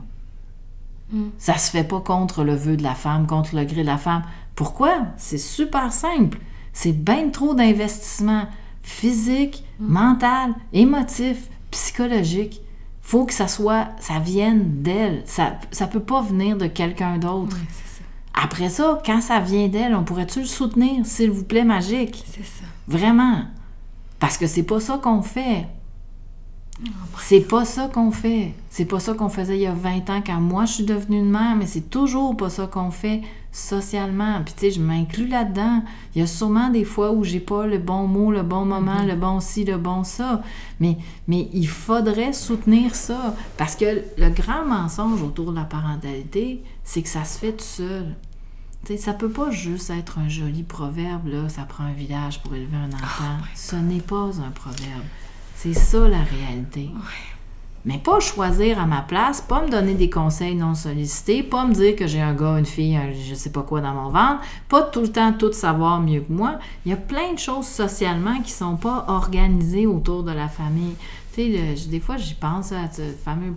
Mm. Ça se fait pas contre le vœu de la femme, contre le gré de la femme. Pourquoi? C'est super simple. C'est bien trop d'investissement physique, mm. mental, émotif, psychologique faut que ça soit, ça vienne d'elle. Ça, ça peut pas venir de quelqu'un d'autre. Après ça, quand ça vient d'elle, on pourrait-tu le soutenir, s'il vous plaît, magique? C'est ça. Vraiment. Parce que c'est pas ça qu'on fait. Oh c'est pas ça qu'on fait. C'est pas ça qu'on faisait il y a 20 ans quand moi je suis devenue une mère, mais c'est toujours pas ça qu'on fait socialement. Puis tu sais, je m'inclus là-dedans. Il y a sûrement des fois où j'ai pas le bon mot, le bon moment, mm-hmm. le bon ci, le bon ça. Mais, mais il faudrait soutenir ça. Parce que le grand mensonge autour de la parentalité, c'est que ça se fait tout seul. sais, ça peut pas juste être un joli proverbe, là, ça prend un village pour élever un enfant. Oh ce n'est pas un proverbe. C'est ça la réalité. Mais pas choisir à ma place, pas me donner des conseils non sollicités, pas me dire que j'ai un gars, une fille, un, je sais pas quoi dans mon ventre, pas tout le temps tout savoir mieux que moi. Il y a plein de choses socialement qui sont pas organisées autour de la famille. Tu sais, des fois, j'y pense à ce fameux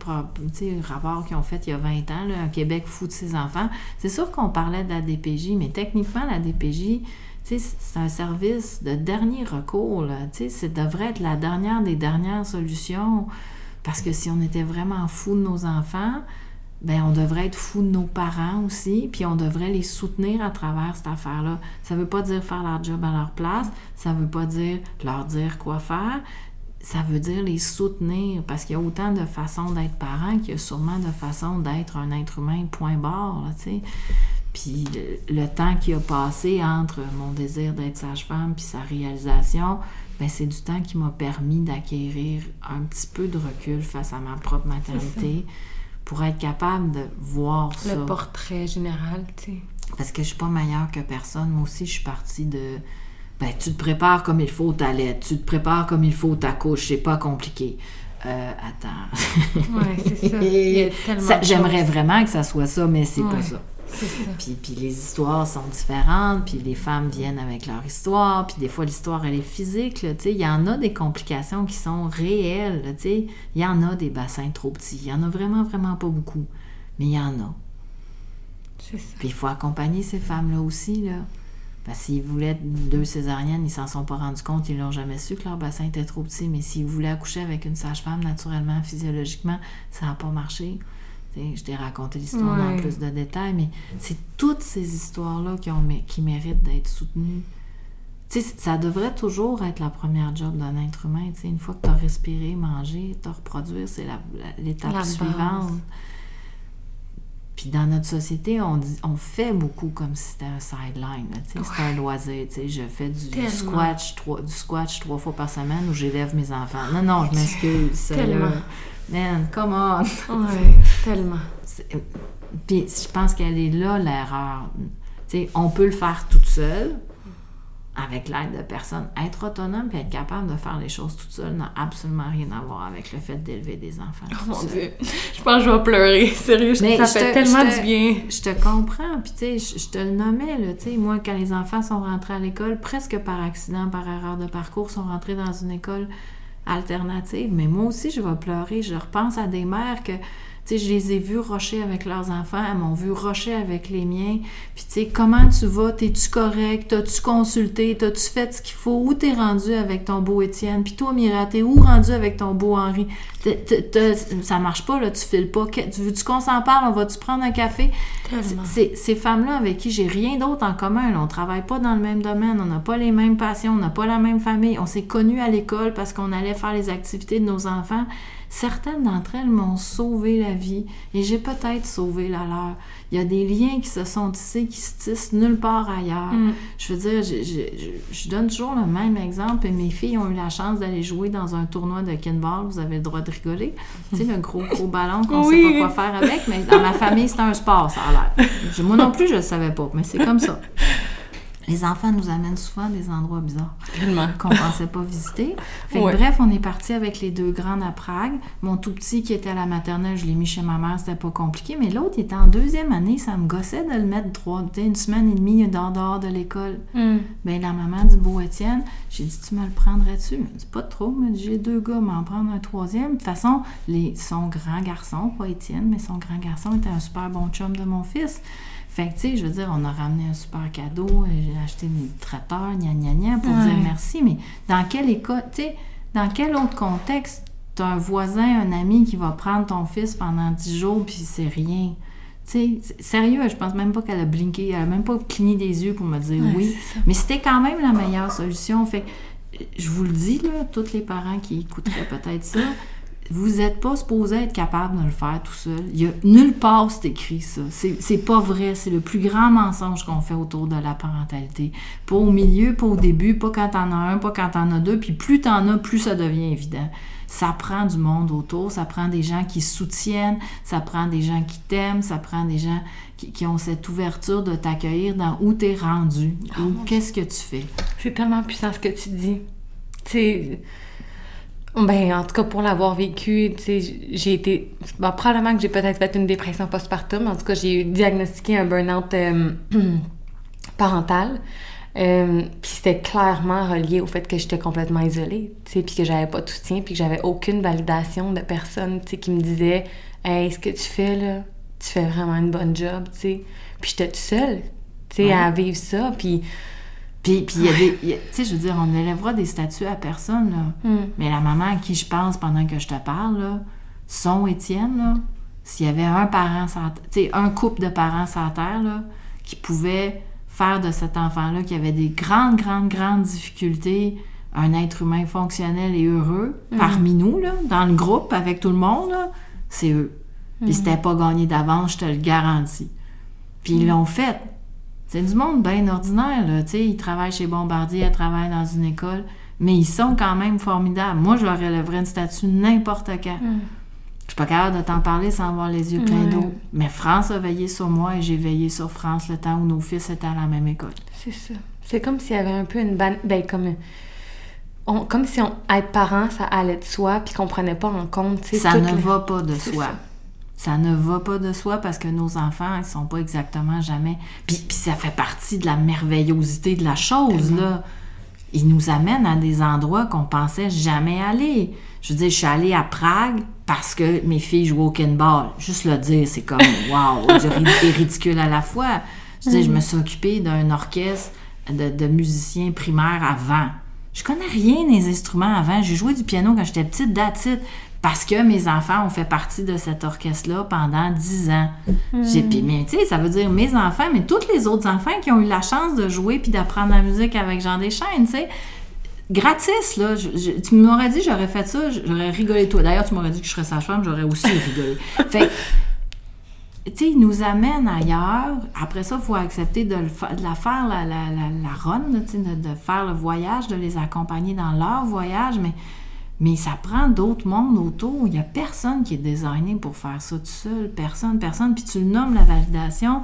rapport qu'ils ont fait il y a 20 ans, un Québec fou de ses enfants. C'est sûr qu'on parlait de la DPJ, mais techniquement, la DPJ, c'est un service de dernier recours. Ça devrait être la dernière des dernières solutions. Parce que si on était vraiment fou de nos enfants, ben on devrait être fou de nos parents aussi, puis on devrait les soutenir à travers cette affaire-là. Ça ne veut pas dire faire leur job à leur place, ça ne veut pas dire leur dire quoi faire, ça veut dire les soutenir, parce qu'il y a autant de façons d'être parent qu'il y a sûrement de façons d'être un être humain, point barre, tu sais. Puis le, temps qui a passé entre mon désir d'être sage-femme puis sa réalisation, c'est du temps qui m'a permis d'acquérir un petit peu de recul face à ma propre maternité pour être capable de voir ça. Le portrait général, tu sais. Parce que je suis pas meilleure que personne. Moi aussi, je suis partie de... Ben, tu te prépares comme il faut ta lettre, tu te prépares comme il faut ta couche, c'est pas compliqué. Euh, attends. ouais, c'est ça. J'aimerais vraiment que ça soit ça, mais c'est pas ça. Puis, puis les histoires sont différentes, puis les femmes viennent avec leur histoire, puis des fois l'histoire elle est physique, il y en a des complications qui sont réelles, il y en a des bassins trop petits, il y en a vraiment, vraiment pas beaucoup, mais il y en a. Puis il faut accompagner ces femmes-là aussi, là. Parce s'ils voulaient deux césariennes, ils s'en sont pas rendus compte, ils l'ont jamais su que leur bassin était trop petit, mais s'ils voulaient accoucher avec une sage-femme naturellement, physiologiquement, ça n'a pas marché je t'ai raconté l'histoire en plus de détails, mais c'est toutes ces histoires-là qui, qui méritent d'être soutenues. ça devrait toujours être la première job d'un être humain. une fois que tu as respiré, mangé, te reproduire, c'est l'étape suivante. Puis dans notre société, on, dit, on fait beaucoup comme si c'était un sideline. C'est un loisir. Je fais du squash, trois, du squash trois fois par semaine où j'élève mes enfants. Non, non, je m'excuse. Man, come on! Ouais, tellement. Puis je pense qu'elle est là l'erreur. on peut le faire toute seule, avec l'aide de personnes. Être autonome et être capable de faire les choses toute seule n'a absolument rien à voir avec le fait d'élever des enfants. Oh mon Dieu! Je pense que je vais pleurer. Sérieux, Mais ça fait tellement du bien. Je te comprends. Puis tu sais, je, te le nommais, là. Tu sais, moi, quand les enfants sont rentrés à l'école, presque par accident, par erreur de parcours, sont rentrés dans une école alternative. Mais moi aussi, je vais pleurer. Je repense à des mères que sais, je les ai vus rocher avec leurs enfants, elles m'ont vu rocher avec les miens. Puis, tu sais, comment tu vas? T'es-tu correct? T'as-tu consulté? T'as-tu fait ce qu'il faut? Où t'es rendu avec ton beau Étienne? Puis toi, Mira, t'es où rendu avec ton beau Henri? ça marche pas, là, tu files pas. Veux-tu qu'on s'en parle? On va-tu prendre un café? Ces femmes-là avec qui j'ai rien d'autre en commun, là, on travaille pas dans le même domaine, on n'a pas les mêmes passions, on n'a pas la même famille, on s'est connus à l'école parce qu'on allait faire les activités de nos enfants. Certaines d'entre elles m'ont sauvé la vie et j'ai peut-être sauvé la leur. Il y a des liens qui se sont tissés, qui se tissent nulle part ailleurs. Mm. Je veux dire, je, donne toujours le même exemple et mes filles ont eu la chance d'aller jouer dans un tournoi de kinball. Vous avez le droit de rigoler. Tu sais, le gros, gros ballon qu'on ne sait pas quoi faire avec, mais dans ma famille, c'est un sport, ça a l'air. Moi non plus, je ne le savais pas, mais c'est comme ça. les enfants nous amènent souvent à des endroits bizarres qu'on pensait pas visiter. Fait que Ouais. bref, on est parti avec les deux grandes à Prague. Mon tout petit qui était à la maternelle, je l'ai mis chez ma mère, c'était pas compliqué. Mais l'autre, il était en deuxième année, ça me gossait de le mettre trois, une semaine et demie dehors, dehors de l'école. Hmm. Ben la maman du beau Étienne, j'ai dit tu me le prendrais-tu? Dit pas trop, mais j'ai deux gars, m'en prendre un troisième. De toute façon, les, son grand garçon, pas Étienne, mais son grand garçon était un super bon chum de mon fils. Fait que, tu sais, je veux dire, on a ramené un super cadeau, j'ai acheté des traiteurs, gna gna gna, pour Ouais. dire merci, mais dans quel école, tu sais, dans quel autre contexte t'as un voisin, un ami qui va prendre ton fils pendant 10 jours, puis c'est rien? Tu sais, sérieux, je pense même pas qu'elle a blinké, elle a même pas cligné des yeux pour me dire Ouais, oui. Mais c'était quand même la meilleure solution. Fait que, je vous le dis, là, tous les parents qui écouteraient peut-être ça, vous n'êtes pas supposé être capable de le faire tout seul. Il y a nulle part c'est écrit ça. C'est c'est pas vrai. C'est le plus grand mensonge qu'on fait autour de la parentalité. Pas au milieu, pas au début, pas quand t'en as un, pas quand t'en as deux. Puis plus t'en as, plus ça devient évident. Ça prend du monde autour, ça prend des gens qui soutiennent, ça prend des gens qui t'aiment, ça prend des gens qui, qui ont cette ouverture de t'accueillir dans où t'es rendu, ou qu'est-ce que tu fais? C'est tellement puissant ce que tu dis. Sais, ben, en tout cas, pour l'avoir vécu, j'ai été. ben, probablement que j'ai peut-être fait une dépression postpartum. En tout cas, j'ai eu diagnostiqué un burn-out euh, parental. Euh, puis c'était clairement relié au fait que j'étais complètement isolée, puis que j'avais pas de soutien, puis que j'avais aucune validation de personne, tu sais, qui me disait Hey, ce que tu fais là, tu fais vraiment une bonne job, tu sais. Puis j'étais toute seule, tu sais, Ouais. à vivre ça, puis. Puis, puis il y a des. Tu sais, je veux dire, on élèvera des statuts à personne, là. Hmm. Mais la maman à qui je pense pendant que je te parle, là, son Étienne, là, s'il y avait un parent, sur la t- tu sais, un couple de parents sur la terre, là, qui pouvait faire de cet enfant-là, qui avait des grandes, grandes, grandes difficultés, un être humain fonctionnel et heureux, parmi nous, là, dans le groupe, avec tout le monde, c'est eux. Puis c'était pas gagné d'avance, je te le garantis. Puis ils l'ont fait. C'est du monde bien ordinaire, là. Tu sais, ils travaillent chez Bombardier, ils travaillent dans une école, mais ils sont quand même formidables. Moi, je leur élèverais une statue n'importe quand. Je suis pas capable de t'en parler sans avoir les yeux pleins d'eau. Mais France a veillé sur moi et j'ai veillé sur France le temps où nos fils étaient à la même école. C'est ça. C'est comme s'il y avait un peu une ban... Ben, comme... on- comme si on... être parent, ça allait de soi, puis qu'on prenait pas en compte, tu sais, Ça ne les- va pas de soi. ça. Ça ne va pas de soi parce que nos enfants, ils sont pas exactement jamais. Puis, puis ça fait partie de la merveillosité de la chose, là. Ils nous amènent à des endroits qu'on pensait jamais aller. Je veux dire, je suis allée à Prague parce que mes filles jouent au kinball. Juste le dire, c'est comme wow, et ridicule à la fois. Je veux dire, je me suis occupée d'un orchestre de, de musiciens primaires avant. Je connais rien des instruments avant. J'ai joué du piano quand j'étais petite, it. Parce que mes enfants ont fait partie de cet orchestre-là pendant 10 ans. J'ai, puis, mais tu sais, ça veut dire mes enfants, mais tous les autres enfants qui ont eu la chance de jouer puis d'apprendre la musique avec Jean Deschaines, tu sais. Gratis, là. Je- je- tu m'aurais dit, j'aurais fait ça, j'aurais rigolé toi. D'ailleurs, tu m'aurais dit que je serais sage-femme, j'aurais aussi rigolé. Fait tu sais, ils nous amènent ailleurs. Après ça, il faut accepter de, le fa- de la faire, la, la, la, la run, de, de faire le voyage, de les accompagner dans leur voyage, mais, mais ça prend d'autres mondes autour. Il n'y a personne qui est designé pour faire ça tout seul. Personne, personne. Puis tu le nommes la validation.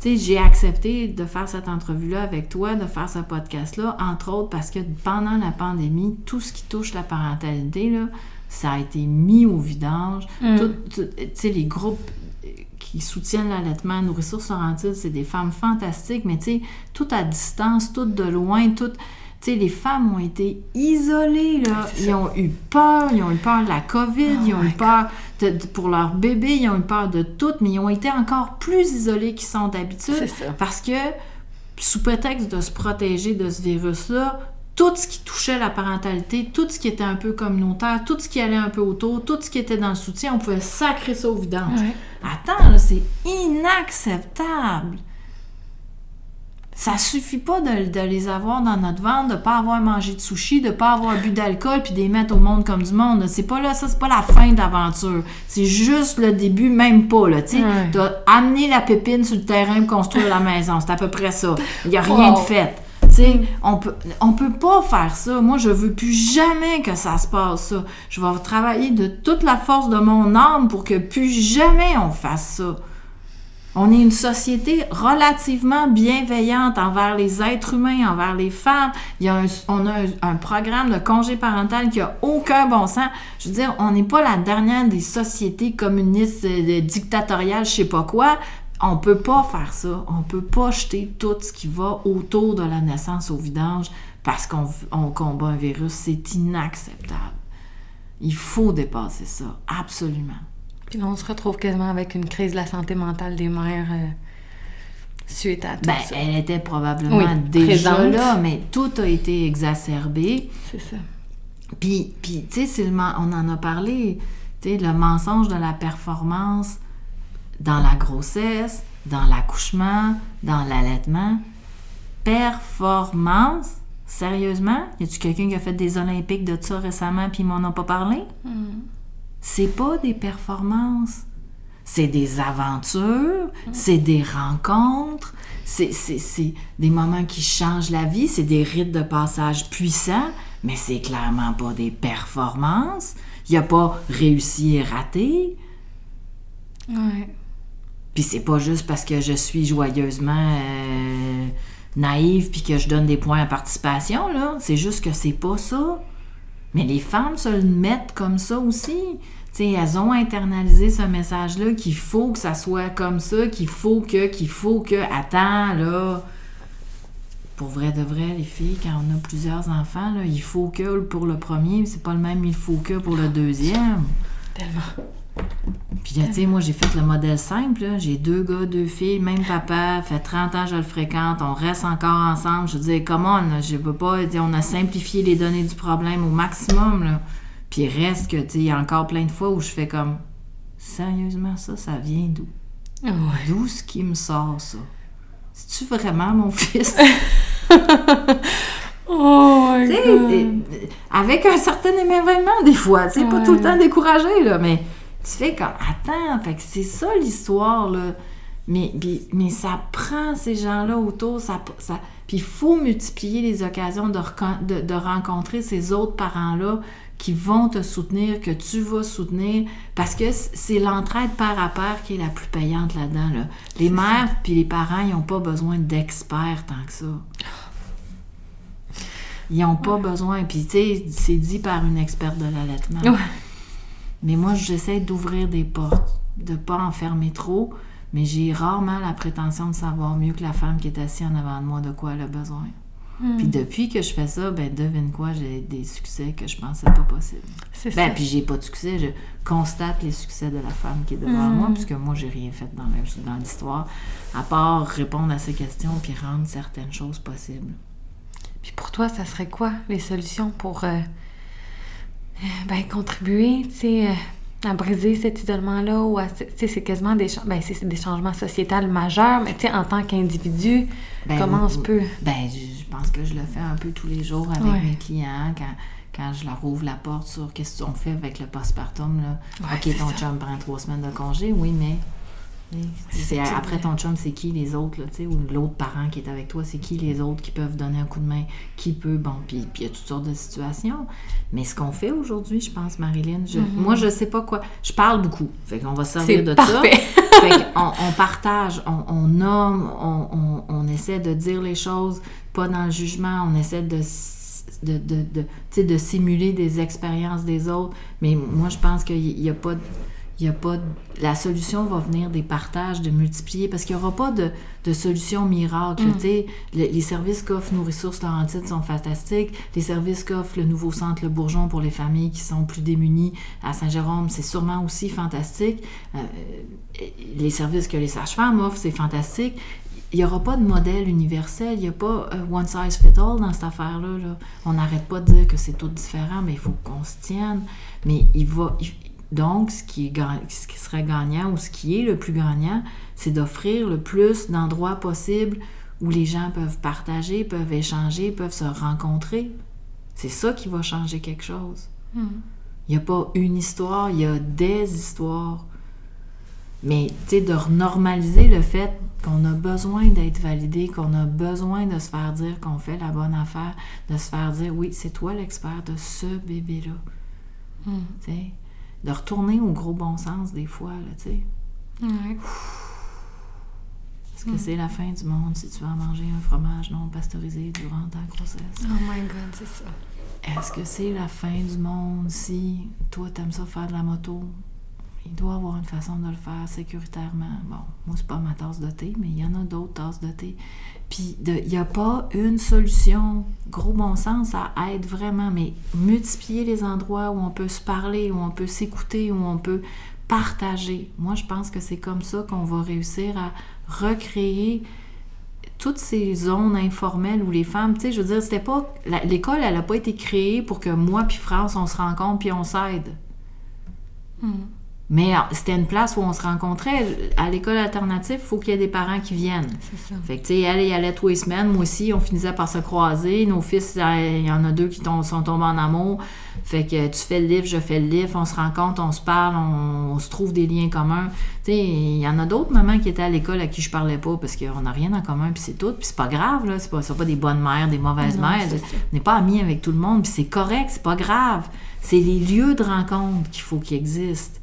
Tu sais, j'ai accepté de faire cette entrevue-là avec toi, de faire ce podcast-là, entre autres parce que pendant la pandémie, tout ce qui touche la parentalité, là, ça a été mis au vidange. Tout- tout- Tu sais, les groupes qui soutiennent l'allaitement, Nourriture Sorrentine, c'est des femmes fantastiques, mais tu sais, tout à distance, tout de loin, tout... Tu sais, les femmes ont été isolées, là. Ils ont eu peur, ils ont eu peur de la COVID, Oh ils ont eu peur de- de- pour leur bébé, ils ont eu peur de tout, mais ils ont été encore plus isolés qu'ils sont d'habitude. Parce que, sous prétexte de se protéger de ce virus-là, tout ce qui touchait la parentalité, tout ce qui était un peu communautaire, tout ce qui allait un peu autour, tout ce qui était dans le soutien, on pouvait sacrer ça au vidange. Ouais. Attends, c'est inacceptable. Ça suffit pas de, de les avoir dans notre ventre, de pas avoir mangé de sushi, de pas avoir bu d'alcool, puis de les mettre au monde comme du monde. C'est pas là, ça, c'est pas la fin de l'aventure. C'est juste le début, même pas, là, tu amené la pépine sur le terrain pour construire la maison. C'est à peu près ça. Il y a rien Wow. de fait. Tu sais, on peut, on peut pas faire ça. Moi, je veux plus jamais que ça se passe, ça. Je vais travailler de toute la force de mon âme pour que plus jamais on fasse ça. On est une société relativement bienveillante envers les êtres humains, envers les femmes. A on a un, programme de congé parental qui a aucun bon sens. Je veux dire, on n'est pas la dernière des sociétés communistes, euh, dictatoriales, je sais pas quoi. On peut pas faire ça. On peut pas jeter tout ce qui va autour de la naissance au vidange parce qu'on combat un virus. C'est inacceptable. Il faut dépasser ça, absolument. Puis là, on se retrouve quasiment avec une crise de la santé mentale des mères euh, suite à tout ben, ça. Elle était probablement déjà là, mais tout a été exacerbé. C'est ça. Puis, puis tu sais, on en a parlé, tu sais, le mensonge de la performance dans la grossesse, dans l'accouchement, dans l'allaitement. Performance, sérieusement? Y a-tu quelqu'un qui a fait des Olympiques de ça récemment puis ils m'en ont pas parlé? Hmm c'est pas des performances. C'est des aventures, c'est des rencontres, c'est des moments qui changent la vie, c'est des rites de passage puissants, mais c'est clairement pas des performances. Il n'y a pas réussi et raté. Ouais. Puis c'est pas juste parce que je suis joyeusement euh, naïve puis que je donne des points à participation, là. C'est juste que c'est pas ça. Mais les femmes se le mettent comme ça aussi. sais, elles ont internalisé ce message-là qu'il faut que ça soit comme ça, qu'il faut que, qu'il faut que. Attends, là. Pour vrai de vrai, les filles, quand on a plusieurs enfants, il faut que pour le premier, c'est pas le même il faut que pour le deuxième. Tellement. Puis, tu sais, moi, j'ai fait le modèle simple. J'ai deux gars, deux filles, même papa, fait 30 ans que je le fréquente, on reste encore ensemble. Je dis, comment, je peux pas. On a simplifié les données du problème au maximum. Là. Puis, il reste que, tu sais, il y a encore plein de fois où je fais comme, sérieusement, ça, ça vient d'où? D'où ce qui me sort, ça? C'est-tu vraiment mon fils? oh my God. Avec un certain émerveillement, des fois. Tu sais, pas tout le temps découragé, là, mais tu fais comme, attends, fait que c'est ça l'histoire, là. Mais, mais ça prend ces gens-là autour, ça, ça, puis il faut multiplier les occasions de, de, rencontrer ces autres parents-là qui vont te soutenir, que tu vas soutenir, parce que c'est l'entraide pair à pair qui est la plus payante là-dedans. Là. Les mères puis les parents, ils n'ont pas besoin d'experts tant que ça. Ils n'ont pas besoin. Puis, tu sais, c'est dit par une experte de l'allaitement. Mais moi, j'essaie d'ouvrir des portes, de ne pas en fermer trop, mais j'ai rarement la prétention de savoir mieux que la femme qui est assise en avant de moi de quoi elle a besoin. Hmm. Puis depuis que je fais ça, ben devine quoi, j'ai des succès que je pensais pas possible. C'est ben, puis j'ai pas de succès, je constate les succès de la femme qui est devant moi, hmm. puisque moi j'ai rien fait dans l'histoire, à part répondre à ces questions puis rendre certaines choses possibles. Puis pour toi, ça serait quoi les solutions pour euh, ben, contribuer, tu sais, euh, à briser cet isolement-là ou à, c'est quasiment des, ben, des changements sociétals majeurs, mais tu sais, en tant qu'individu, ben, comment on se peut? Ben, je pense que je le fais un peu tous les jours avec mes clients quand, quand je leur ouvre la porte sur qu'est-ce qu'on fait avec le postpartum, là. OK, ton chum prend trois semaines de congé, oui, mais c'est après ton chum, c'est qui les autres, là, ou l'autre parent qui est avec toi, c'est qui les autres qui peuvent donner un coup de main, qui peut, bon, puis il y a toutes sortes de situations. Mais ce qu'on fait aujourd'hui, je pense, Marilyn, je, mm-hmm. moi, je sais pas quoi. Je parle beaucoup, fait qu'on va servir de ça. fait on, on, partage, on, on nomme, on, on, essaie de dire les choses, pas dans le jugement, on essaie de de, de, de, de simuler des expériences des autres. Mais moi, je pense qu'il n'y a pas il y a pas la solution va venir des partages, de multiplier, parce qu'il n'y aura pas de, de solution miracle. Mm. les services qu'offre nos ressources Laurentides sont fantastiques. Les services qu'offre le nouveau centre Le Bourgeon pour les familles qui sont plus démunies à Saint-Jérôme, c'est sûrement aussi fantastique. Euh, les services que les sages-femmes offrent, c'est fantastique. Il n'y aura pas de modèle universel, il n'y a pas euh, one size fit all dans cette affaire-là. Là. On n'arrête pas de dire que c'est tout différent, mais il faut qu'on se tienne. Mais il va, donc, ce qui, serait gagnant ou ce qui est le plus gagnant, c'est d'offrir le plus d'endroits possibles où les gens peuvent partager, peuvent échanger, peuvent se rencontrer. C'est ça qui va changer quelque chose. Hmm. Il n'y a pas une histoire, il y a des histoires. Mais, tu sais, de normaliser le fait qu'on a besoin d'être validé, qu'on a besoin de se faire dire qu'on fait la bonne affaire, de se faire dire, oui, c'est toi l'expert de ce bébé-là. Hmm. De retourner au gros bon sens des fois, là, tu sais. Est-ce que c'est la fin du monde si tu vas manger un fromage non pasteurisé durant ta grossesse? Oh my god, c'est ça. Est-ce que c'est la fin du monde si toi, t'aimes ça faire de la moto? Il doit avoir une façon de le faire sécuritairement. Bon, moi, c'est pas ma tasse de thé, mais il y en a d'autres tasses de thé. Puis, il n'y a pas une solution. Gros bon sens, ça aide vraiment, mais multiplier les endroits où on peut se parler, où on peut s'écouter, où on peut partager. Moi, je pense que c'est comme ça qu'on va réussir à recréer toutes ces zones informelles où les femmes, tu sais, je veux dire, c'était pas. L'école, elle n'a pas été créée pour que moi puis France, on se rencontre puis on s'aide. Hmm. Mais ah, c'était une place où on se rencontrait. À l'école alternative, il faut qu'il y ait des parents qui viennent. C'est ça. Fait que, tu sais, elle y allait tous les semaines. Moi aussi, on finissait par se croiser. Nos fils, il y en a deux qui sont tombés en amour. Fait que tu fais le livre, je fais le livre, on se rencontre, on se parle, on, se trouve des liens communs. Tu sais, il y en a d'autres mamans qui étaient à l'école à qui je parlais pas parce qu'on n'a rien en commun, puis c'est tout. Puis c'est pas grave, là. C'est pas, pas des bonnes mères, des mauvaises mères. On n'est pas amis avec tout le monde, puis c'est correct, c'est pas grave. C'est les lieux de rencontre qu'il faut qu'ils existent.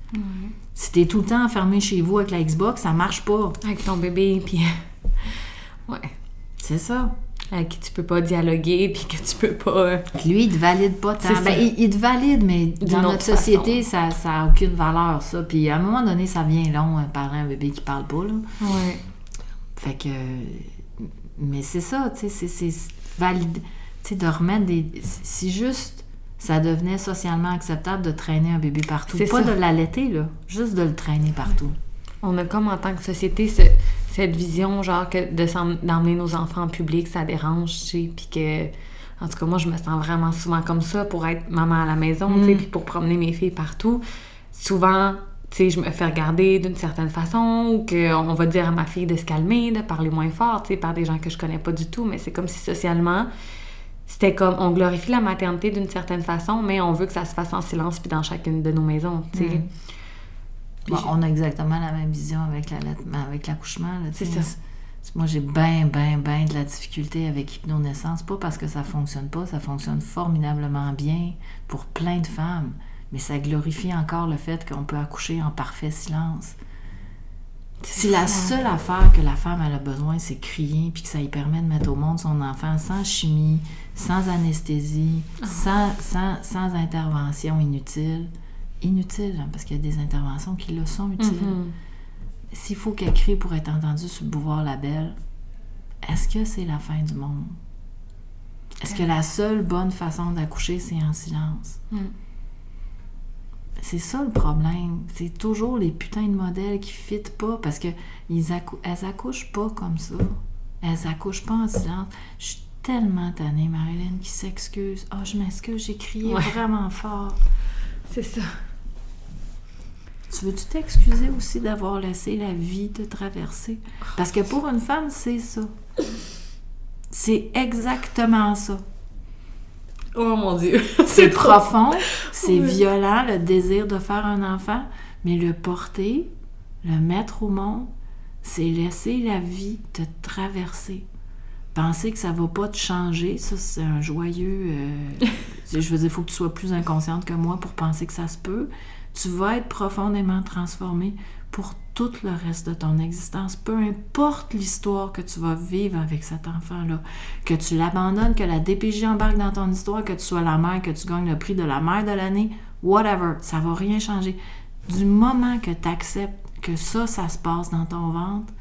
Si t'es tout le temps enfermé chez vous avec la Xbox, ça marche pas. Avec ton bébé, puis. ouais. C'est ça. Avec qui tu peux pas dialoguer, puis que tu peux pas. Euh, Lui, il te valide pas tant. Ben, il, te valide, mais dans notre société, ça n'a aucune valeur, ça. Puis à un moment donné, ça vient long, un parent, un bébé qui parle pas, là. Ouais. Fait que. Mais c'est ça, tu sais, c'est valide. Tu sais, de remettre des. C'est juste ça devenait socialement acceptable de traîner un bébé partout. Pas de l'allaiter, là, juste de le traîner partout. On a comme en tant que société cette vision, genre, que d'emmener nos enfants en public, ça dérange, tu sais, puis que... En tout cas, moi, je me sens vraiment souvent comme ça pour être maman à la maison, tu sais, mm. puis pour promener mes filles partout. Souvent, tu sais, je me fais regarder d'une certaine façon ou qu'on va dire à ma fille de se calmer, de parler moins fort, tu sais, par des gens que je connais pas du tout, mais c'est comme si socialement, c'était comme on glorifie la maternité d'une certaine façon, mais on veut que ça se fasse en silence puis dans chacune de nos maisons. Mm. on a exactement la même vision avec avec l'accouchement. C'est ça. Moi, j'ai bien, bien, bien de la difficulté avec hypnonaissance. Pas parce que ça fonctionne pas, ça fonctionne formidablement bien pour plein de femmes. Mais ça glorifie encore le fait qu'on peut accoucher en parfait silence. Si la seule affaire que la femme a besoin, c'est crier, puis que ça lui permet de mettre au monde son enfant sans chimie, sans anesthésie, ah. sans, sans, intervention inutile. Inutile, hein, parce qu'il y a des interventions qui le sont utiles. Mm-hmm. S'il faut qu'elle crie pour être entendue sur le pouvoir la belle, est-ce que c'est la fin du monde? Est-ce que la seule bonne façon d'accoucher, c'est en silence? Mm. C'est ça le problème. C'est toujours les putains de modèles qui ne fitent pas parce que ils elles accouchent pas comme ça. Elles accouchent pas en silence. Je suis tellement tannée, Marilyn, qui s'excuse. Ah, oh, je m'excuse, j'ai crié vraiment fort. C'est ça. Tu veux-tu t'excuser aussi d'avoir laissé la vie te traverser? Parce que pour une femme, c'est ça. C'est exactement ça. Oh mon Dieu. c'est profond, c'est violent, le désir de faire un enfant, mais le porter, le mettre au monde, c'est laisser la vie te traverser. Penser que ça va pas te changer, ça c'est un joyeux. Euh, je veux dire, il faut que tu sois plus inconsciente que moi pour penser que ça se peut. Tu vas être profondément transformé pour tout le reste de ton existence, peu importe l'histoire que tu vas vivre avec cet enfant-là, que tu l'abandonnes, que la DPJ embarque dans ton histoire, que tu sois la mère, que tu gagnes le prix de la mère de l'année, whatever, ça va rien changer. Du moment que tu acceptes que ça, ça se passe dans ton ventre,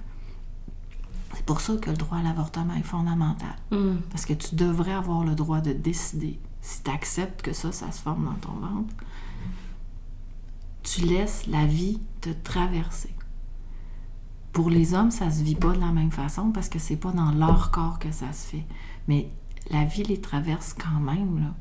c'est pour ça que le droit à l'avortement est fondamental. Mm. Parce que tu devrais avoir le droit de décider si tu acceptes que ça, ça se forme dans ton ventre tu laisses la vie te traverser. Pour les hommes, ça se vit pas de la même façon parce que c'est pas dans leur corps que ça se fait. Mais la vie les traverse quand même, là.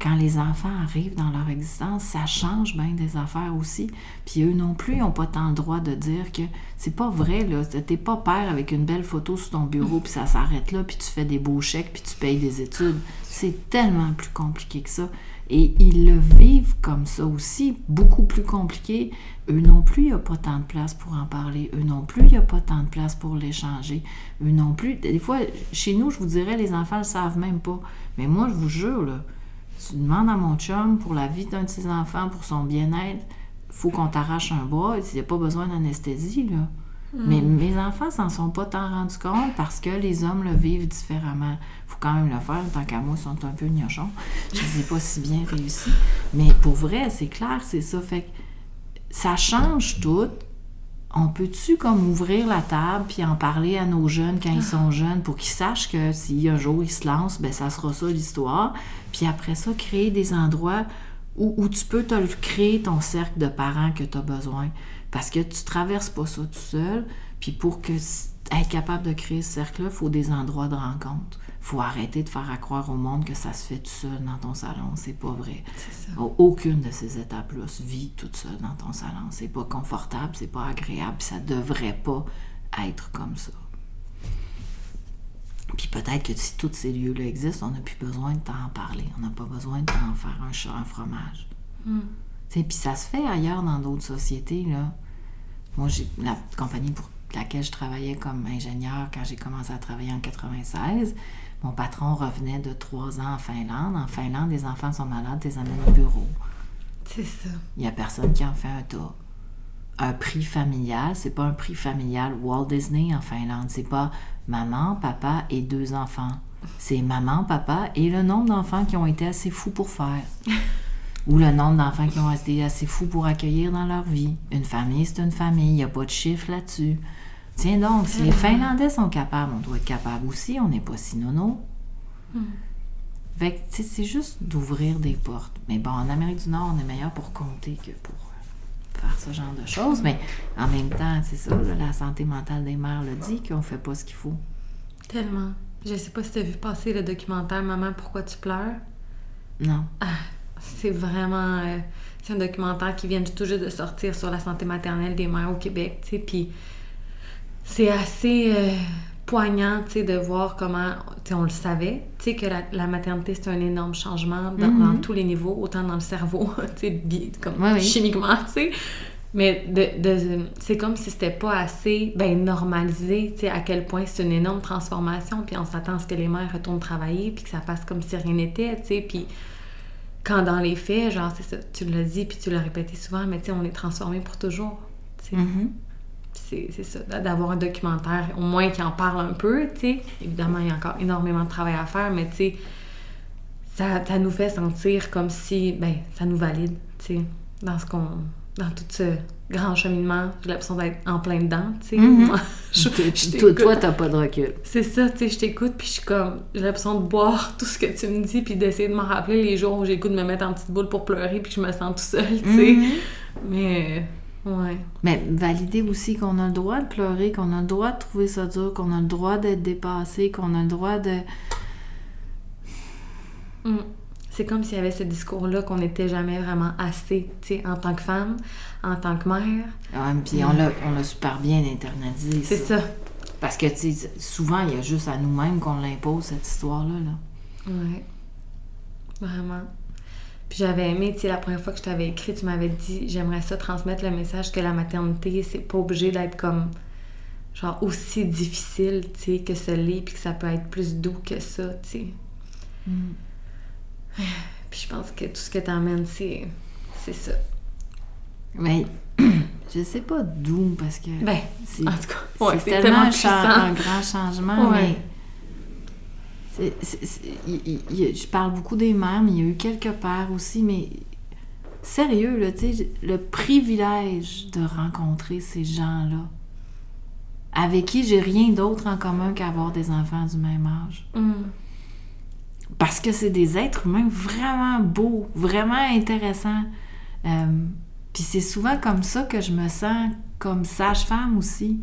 Quand les enfants arrivent dans leur existence, ça change bien des affaires aussi. Puis eux non plus n'ont pas tant le droit de dire que c'est pas vrai, là. T'es pas père avec une belle photo sur ton bureau, puis ça s'arrête là, puis tu fais des beaux chèques, puis tu payes des études. C'est tellement plus compliqué que ça. Et ils le vivent comme ça aussi, beaucoup plus compliqué. Eux non plus, il n'y a pas tant de place pour en parler. Eux non plus, il n'y a pas tant de place pour l'échanger. Eux non plus. Des fois, chez nous, je vous dirais, les enfants ne le savent même pas. Mais moi, je vous jure, là, tu demandes à mon chum pour la vie d'un de ses enfants, pour son bien-être, faut qu'on t'arrache un bras, il n'y a pas besoin d'anesthésie, là. Mais mes enfants s'en sont pas tant rendus compte parce que les hommes le vivent différemment. faut quand même le faire, tant qu'à moi, ils sont un peu gnochons. Je les ai pas si bien réussi. Mais pour vrai, c'est clair, c'est ça. Fait que ça change tout. On peut-tu comme ouvrir la table puis en parler à nos jeunes quand ils sont jeunes pour qu'ils sachent que si un jour ils se lancent, ben ça sera ça l'histoire. Puis après ça, créer des endroits où, où tu peux te le créer ton cercle de parents que tu as besoin. Parce que tu traverses pas ça tout seul. Puis pour que être capable de créer ce cercle-là, il faut des endroits de rencontre. Il faut arrêter de faire croire au monde que ça se fait tout seul dans ton salon. C'est pas vrai. Ça. Aucune de ces étapes-là se vit toute seule dans ton salon. C'est pas confortable, c'est pas agréable, ça devrait pas être comme ça. Puis peut-être que si tous ces lieux-là existent, on n'a plus besoin de t'en parler. On n'a pas besoin de t'en faire un chat, un fromage. Mm. Puis ça se fait ailleurs dans d'autres sociétés. Là. Moi, j'ai la compagnie pour laquelle je travaillais comme ingénieur quand j'ai commencé à travailler en 96. Mon patron revenait de trois ans en Finlande. En Finlande, les enfants sont malades, les amènes au bureau. C'est ça. Il n'y a personne qui en fait un tas. Un prix familial, c'est pas un prix familial Walt Disney en Finlande. C'est pas maman, papa et deux enfants. C'est maman, papa et le nombre d'enfants qui ont été assez fous pour faire. Ou le nombre d'enfants qui ont été assez fous pour accueillir dans leur vie. Une famille, c'est une famille. Il n'y a pas de chiffre là-dessus. Tiens donc, si les Finlandais sont capables, on doit être capable aussi. On n'est pas si nono. Fait que, tu sais, c'est juste d'ouvrir des portes. Mais bon, en Amérique du Nord, on est meilleur pour compter que pour euh, faire ce genre de choses. Mais en même temps, c'est ça, là, la santé mentale des mères le dit qu'on fait pas ce qu'il faut. Tellement. Je sais pas si tu as vu passer le documentaire Maman, pourquoi tu pleures? Non. C'est vraiment. euh, c'est un documentaire qui vient tout juste de sortir sur la santé maternelle des mères au Québec, tu sais. Puis c'est assez euh, poignant, tu sais, de voir comment. On le savait, tu sais, que la, la maternité, c'est un énorme changement dans, Mhm. dans tous les niveaux, autant dans le cerveau, tu sais, bi- comme Oui, oui. chimiquement, tu sais. Mais de, de- c'est comme si c'était pas assez ben, normalisé, tu sais, à quel point c'est une énorme transformation, puis on s'attend à ce que les mères retournent travailler, puis que ça passe comme si rien n'était, tu sais, puis quand dans les faits, genre, c'est ça, tu l'as dit, puis tu l'as répété souvent, mais tu sais, on est transformé pour toujours. Mhm. C'est ça, d'avoir un documentaire, au moins qui en parle un peu, tu sais. Évidemment, il y a encore énormément de travail à faire, mais tu sais, ça, ça nous fait sentir comme si, ben, ça nous valide, tu sais, dans ce qu'on... dans tout ce grand cheminement. J'ai l'impression d'être en plein dedans, tu sais. Je- je Toi, t'as pas de recul. C'est ça, tu sais, je t'écoute, puis je suis comme, j'ai l'impression de boire tout ce que tu me dis, puis d'essayer de m'en rappeler les jours où j'ai le goût de me mettre en petite boule pour pleurer, puis que je me sens tout seul, tu sais. Mhm. Mais, ouais. Mais valider aussi qu'on a le droit de pleurer, qu'on a le droit de trouver ça dur, qu'on a le droit d'être dépassé, qu'on a le droit de... Mm. C'est comme s'il y avait ce discours-là qu'on n'était jamais vraiment assez, tu sais, en tant que femme, en tant que mère. Ah, puis on l'a on l'a super bien internalisé, C'est ça. Parce que, tu sais, souvent, il y a juste à nous-mêmes qu'on l'impose, cette histoire-là. Là. Ouais. Vraiment. Puis j'avais aimé, tu sais, la première fois que je t'avais écrit, tu m'avais dit, j'aimerais ça transmettre le message que la maternité, c'est pas obligé d'être comme, genre, aussi difficile, tu sais, que ce l'est, puis que ça peut être plus doux que ça, tu sais. Puis je pense que tout ce que t'emmènes, c'est, c'est ça. Mais je sais pas d'où, parce que Ben, en tout cas, ouais, c'est tellement tellement un, cha- puissant. un grand changement, Ouais. mais... il- il- je parle beaucoup des mères, mais il y a eu quelques pères aussi, mais sérieux, là, le privilège de rencontrer ces gens-là, avec qui j'ai rien d'autre en commun qu'avoir des enfants du même âge. Mm. Parce que c'est des êtres humains vraiment beaux, vraiment intéressants. Euh, Puis c'est souvent comme ça que je me sens comme sage-femme aussi.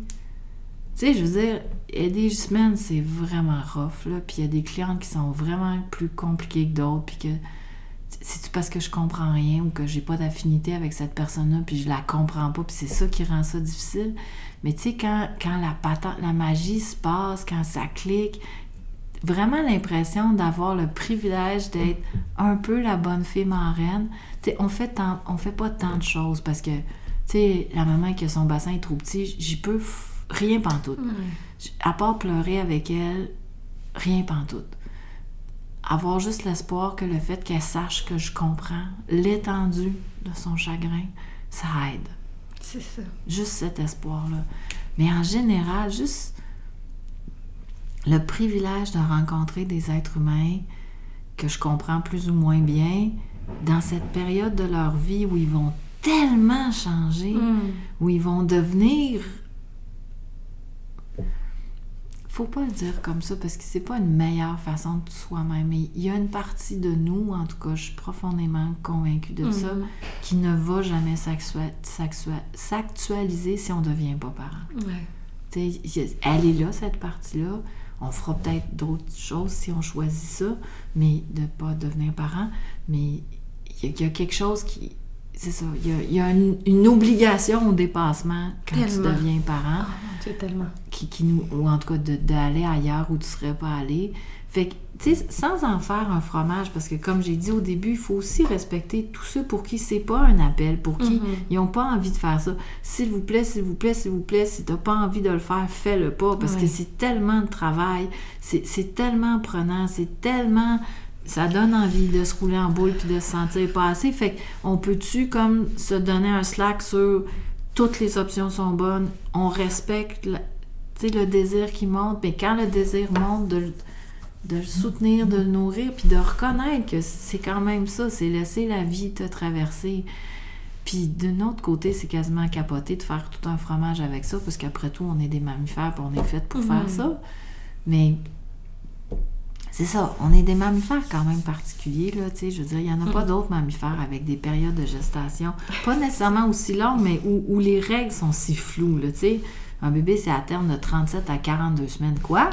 Tu sais, je veux dire, aider semaines, c'est vraiment rough, là. Puis il y a des clientes qui sont vraiment plus compliquées que d'autres, puis que c'est-tu parce que je comprends rien ou que j'ai pas d'affinité avec cette personne-là, puis je la comprends pas, puis c'est ça qui rend ça difficile. Mais tu sais, quand, quand la patente, la magie se passe, quand ça clique, vraiment l'impression d'avoir le privilège d'être un peu la bonne fille marraine. Tu sais, on fait on fait pas tant de choses parce que, tu sais, la maman qui a son bassin est trop petit, j'y peux rien pantoute. J- À part pleurer avec elle, rien pantoute. Avoir juste l'espoir que le fait qu'elle sache que je comprends l'étendue de son chagrin, ça aide. C'est ça. Juste cet espoir-là. Mais en général, juste le privilège de rencontrer des êtres humains que je comprends plus ou moins bien dans cette période de leur vie où ils vont tellement changer, Mm. où ils vont devenir faut pas le dire comme ça parce que c'est pas une meilleure façon de soi-même. Mais il y a une partie de nous, en tout cas, je suis profondément convaincue de ça, Mhm. qui ne va jamais s'actua- s'actua- s'actualiser si on devient pas parent. Ouais. Elle est là, cette partie-là. On fera peut-être d'autres choses si on choisit ça, mais de pas devenir parent. Mais il y, a- il y a quelque chose qui. C'est ça. Il y a, il y a une, une obligation au dépassement quand tu deviens parent Oh Dieu, tellement. qui, qui nous, ou en tout cas d'aller ailleurs où tu serais pas allé. Fait que, tu sais, sans en faire un fromage, parce que comme j'ai dit au début, il faut aussi respecter tous ceux pour qui c'est pas un appel, pour qui Mhm. ils ont pas envie de faire ça. S'il vous plaît, s'il vous plaît, s'il vous plaît, si t'as pas envie de le faire, fais-le pas, parce que c'est tellement de travail, c'est tellement prenant, c'est tellement... Ça donne envie de se rouler en boule puis de se sentir pas assez. Fait qu'on peut-tu comme se donner un slack sur toutes les options sont bonnes, on respecte la- le désir qui monte, mais quand le désir monte, de, le- de le soutenir, de le nourrir, puis de reconnaître que c'est quand même ça, c'est laisser la vie te traverser. Puis d'un autre côté, c'est quasiment capoté de faire tout un fromage avec ça, parce qu'après tout, on est des mammifères, puis on est fait pour faire Mhm. ça. Mais c'est ça, on est des mammifères quand même particuliers, là, tu sais, je veux dire, il n'y en a pas d'autres mammifères avec des périodes de gestation, pas nécessairement aussi longues, mais où, où les règles sont si floues, là, tu sais. Un bébé, c'est à terme de 37 à 42 semaines. Quoi?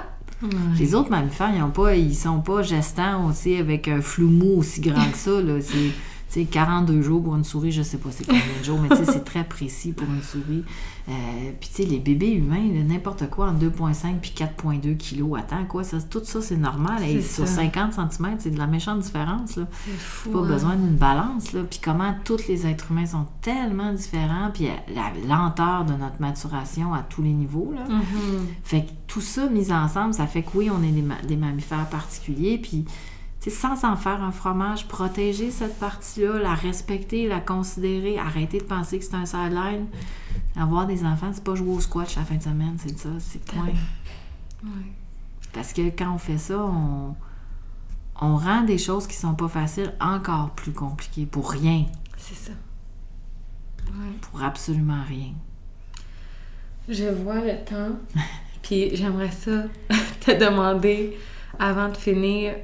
Les autres mammifères, ils ont pas, ils sont pas gestants aussi avec un flou mou aussi grand que ça, là. C'est, sais, 42 jours pour une souris, je sais pas c'est combien de jours, mais tu sais, c'est très précis pour une souris. Euh, puis tu sais, les bébés humains, n'importe quoi, en 2,5 puis 4,2 kilos. Attends, quoi, ça, tout ça, c'est normal. Hey, sur ça. 50 cm, c'est de la méchante différence, là. Fou. Pas hein. besoin d'une balance, là. Puis comment tous les êtres humains sont tellement différents, puis la lenteur de notre maturation à tous les niveaux, là. Mhm. Fait que tout ça mis ensemble, ça fait que oui, on est des, ma- des mammifères particuliers, puis sans en faire un fromage, protéger cette partie-là, la respecter, la considérer, arrêter de penser que c'est un sideline. Avoir des enfants, c'est pas jouer au squash la fin de semaine, c'est ça, c'est point. Ouais. Parce que quand on fait ça, on, on rend des choses qui sont pas faciles encore plus compliquées pour rien, C'est ça. Ouais. pour absolument rien. Je vois le temps, puis j'aimerais ça te demander avant de finir.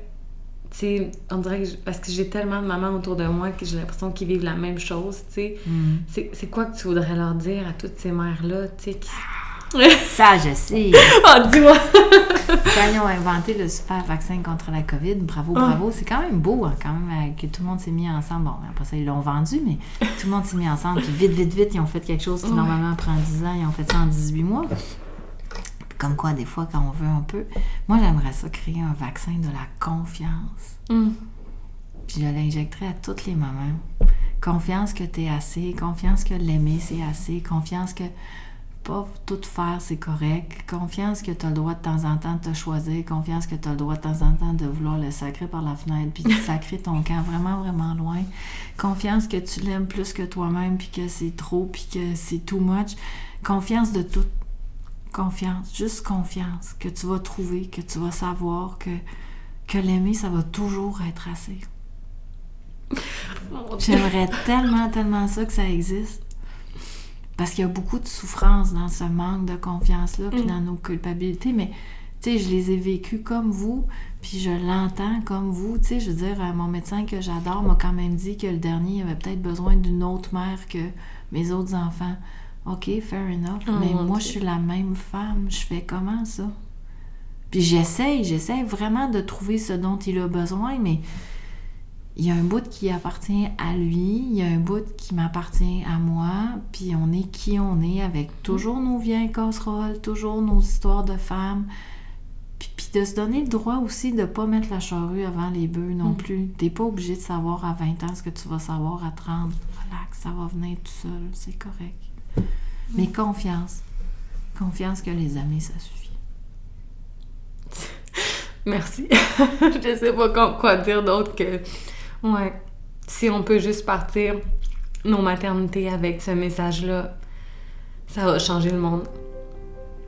Tu sais, on dirait que je- parce que j'ai tellement de mamans autour de moi que j'ai l'impression qu'ils vivent la même chose, tu sais. Mm. C'est quoi que tu voudrais leur dire à toutes ces mères-là, tu sais, qui... Ça, je sais! Oh, dis-moi! Quand ils ont inventé le super vaccin contre la COVID, bravo, Ah. bravo. C'est quand même beau, hein, quand même, euh, que tout le monde s'est mis ensemble. Bon, après ça, ils l'ont vendu, mais tout le monde s'est mis ensemble. Puis vite, vite, vite, ils ont fait quelque chose qui normalement prend 10 ans. Ils ont fait ça en 18 mois. Comme quoi, des fois, quand on veut un peu. Moi, j'aimerais ça créer un vaccin de la confiance. Hum. Puis je l'injecterais à toutes les mamans. Confiance que t'es assez, confiance que l'aimer, c'est assez, confiance que pas tout faire, c'est correct, confiance que tu as le droit de temps en temps de te choisir, confiance que tu as le droit de temps en temps de vouloir le sacrer par la fenêtre, puis de sacrer ton camp vraiment, vraiment loin, confiance que tu l'aimes plus que toi-même, puis que c'est trop, puis que c'est too much, confiance de tout. Confiance, juste confiance, que tu vas trouver, que tu vas savoir que, que l'aimer, ça va toujours être assez. J'aimerais tellement, tellement ça que ça existe. Parce qu'il y a beaucoup de souffrance dans ce manque de confiance-là, puis Mm. dans nos culpabilités, mais tu sais, je les ai vécues comme vous, puis je l'entends comme vous. Tu sais, je veux dire, euh, mon médecin que j'adore m'a quand même dit que le dernier avait peut-être besoin d'une autre mère que mes autres enfants. OK, fair enough, Oh, mais moi, Dieu. je suis la même femme. Je fais comment ça? Puis j'essaye, j'essaye vraiment de trouver ce dont il a besoin, mais il y a un bout qui appartient à lui, il y a un bout qui m'appartient à moi, puis on est qui on est avec toujours nos vieilles casseroles, toujours nos histoires de femmes. Puis, puis de se donner le droit aussi de pas mettre la charrue avant les bœufs non Mm. plus. T'es pas obligé de savoir à 20 ans ce que tu vas savoir à 30. Relax, ça va venir tout seul, c'est correct. Mais confiance. Confiance que les amis, ça suffit. Merci. je sais pas quoi dire d'autre que. Ouais. Si on peut juste partir nos maternités avec ce message-là, ça va changer le monde.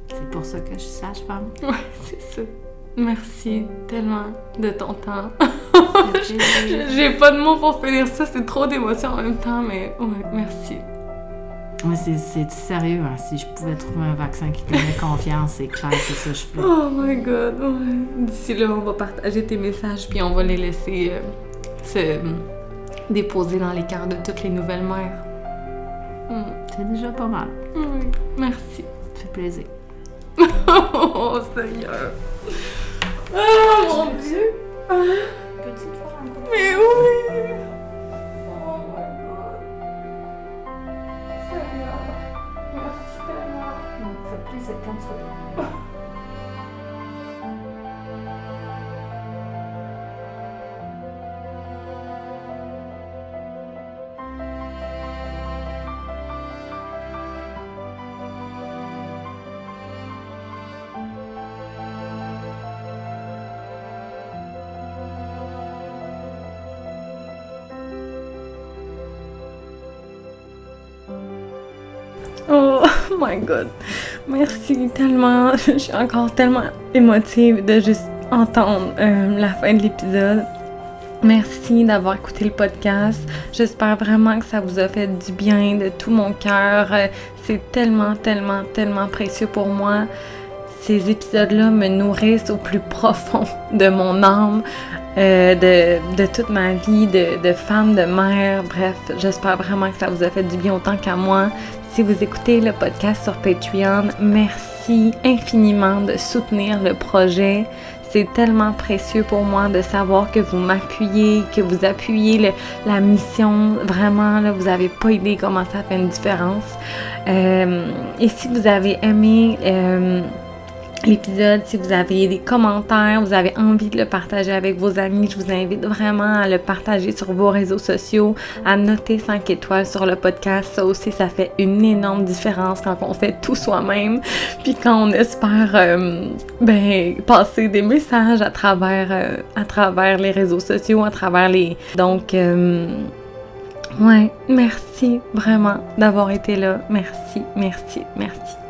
C'est pour ça que je suis sage-femme. Ouais, c'est ça. Merci tellement de ton temps. J'ai pas de mots pour finir ça, c'est trop d'émotions en même temps, mais ouais, merci. Mais c'est sérieux, hein. si je pouvais trouver un vaccin qui te donnait confiance, c'est clair, c'est ça que je fais. Oh my god, ouais. D'ici là, on va partager tes messages, puis on va les laisser euh, se déposer dans les cœurs de toutes les nouvelles mères. Hmm. C'est déjà pas mal. Oui, merci. Ça fait plaisir. oh Seigneur. Oh mon Dieu. Petite fois Mais oui. Ça fait plaisir comme ça. Oh my god. Merci tellement. Je suis encore tellement émotive de juste entendre euh, la fin de l'épisode. Merci d'avoir écouté le podcast. J'espère vraiment que ça vous a fait du bien de tout mon cœur. Euh, C'est tellement, tellement, tellement précieux pour moi. Ces épisodes-là me nourrissent au plus profond de mon âme, euh, de, toute ma vie de femme, de mère. Bref, j'espère vraiment que ça vous a fait du bien autant qu'à moi. Si vous écoutez le podcast sur Patreon, merci infiniment de soutenir le projet. C'est tellement précieux pour moi de savoir que vous m'appuyez, que vous appuyez la mission. Vraiment, là, vous n'avez pas idée comment ça fait une différence. Euh, et si vous avez aimé euh, l'épisode, si vous avez des commentaires, vous avez envie de le partager avec vos amis, je vous invite vraiment à le partager sur vos réseaux sociaux, à noter 5 étoiles sur le podcast. Ça aussi, ça fait une énorme différence quand on fait tout soi-même, puis quand on espère euh, ben, passer des messages à travers, euh, à travers les réseaux sociaux, à travers les... Donc... euh, Ouais, merci vraiment d'avoir été là. Merci, merci, merci.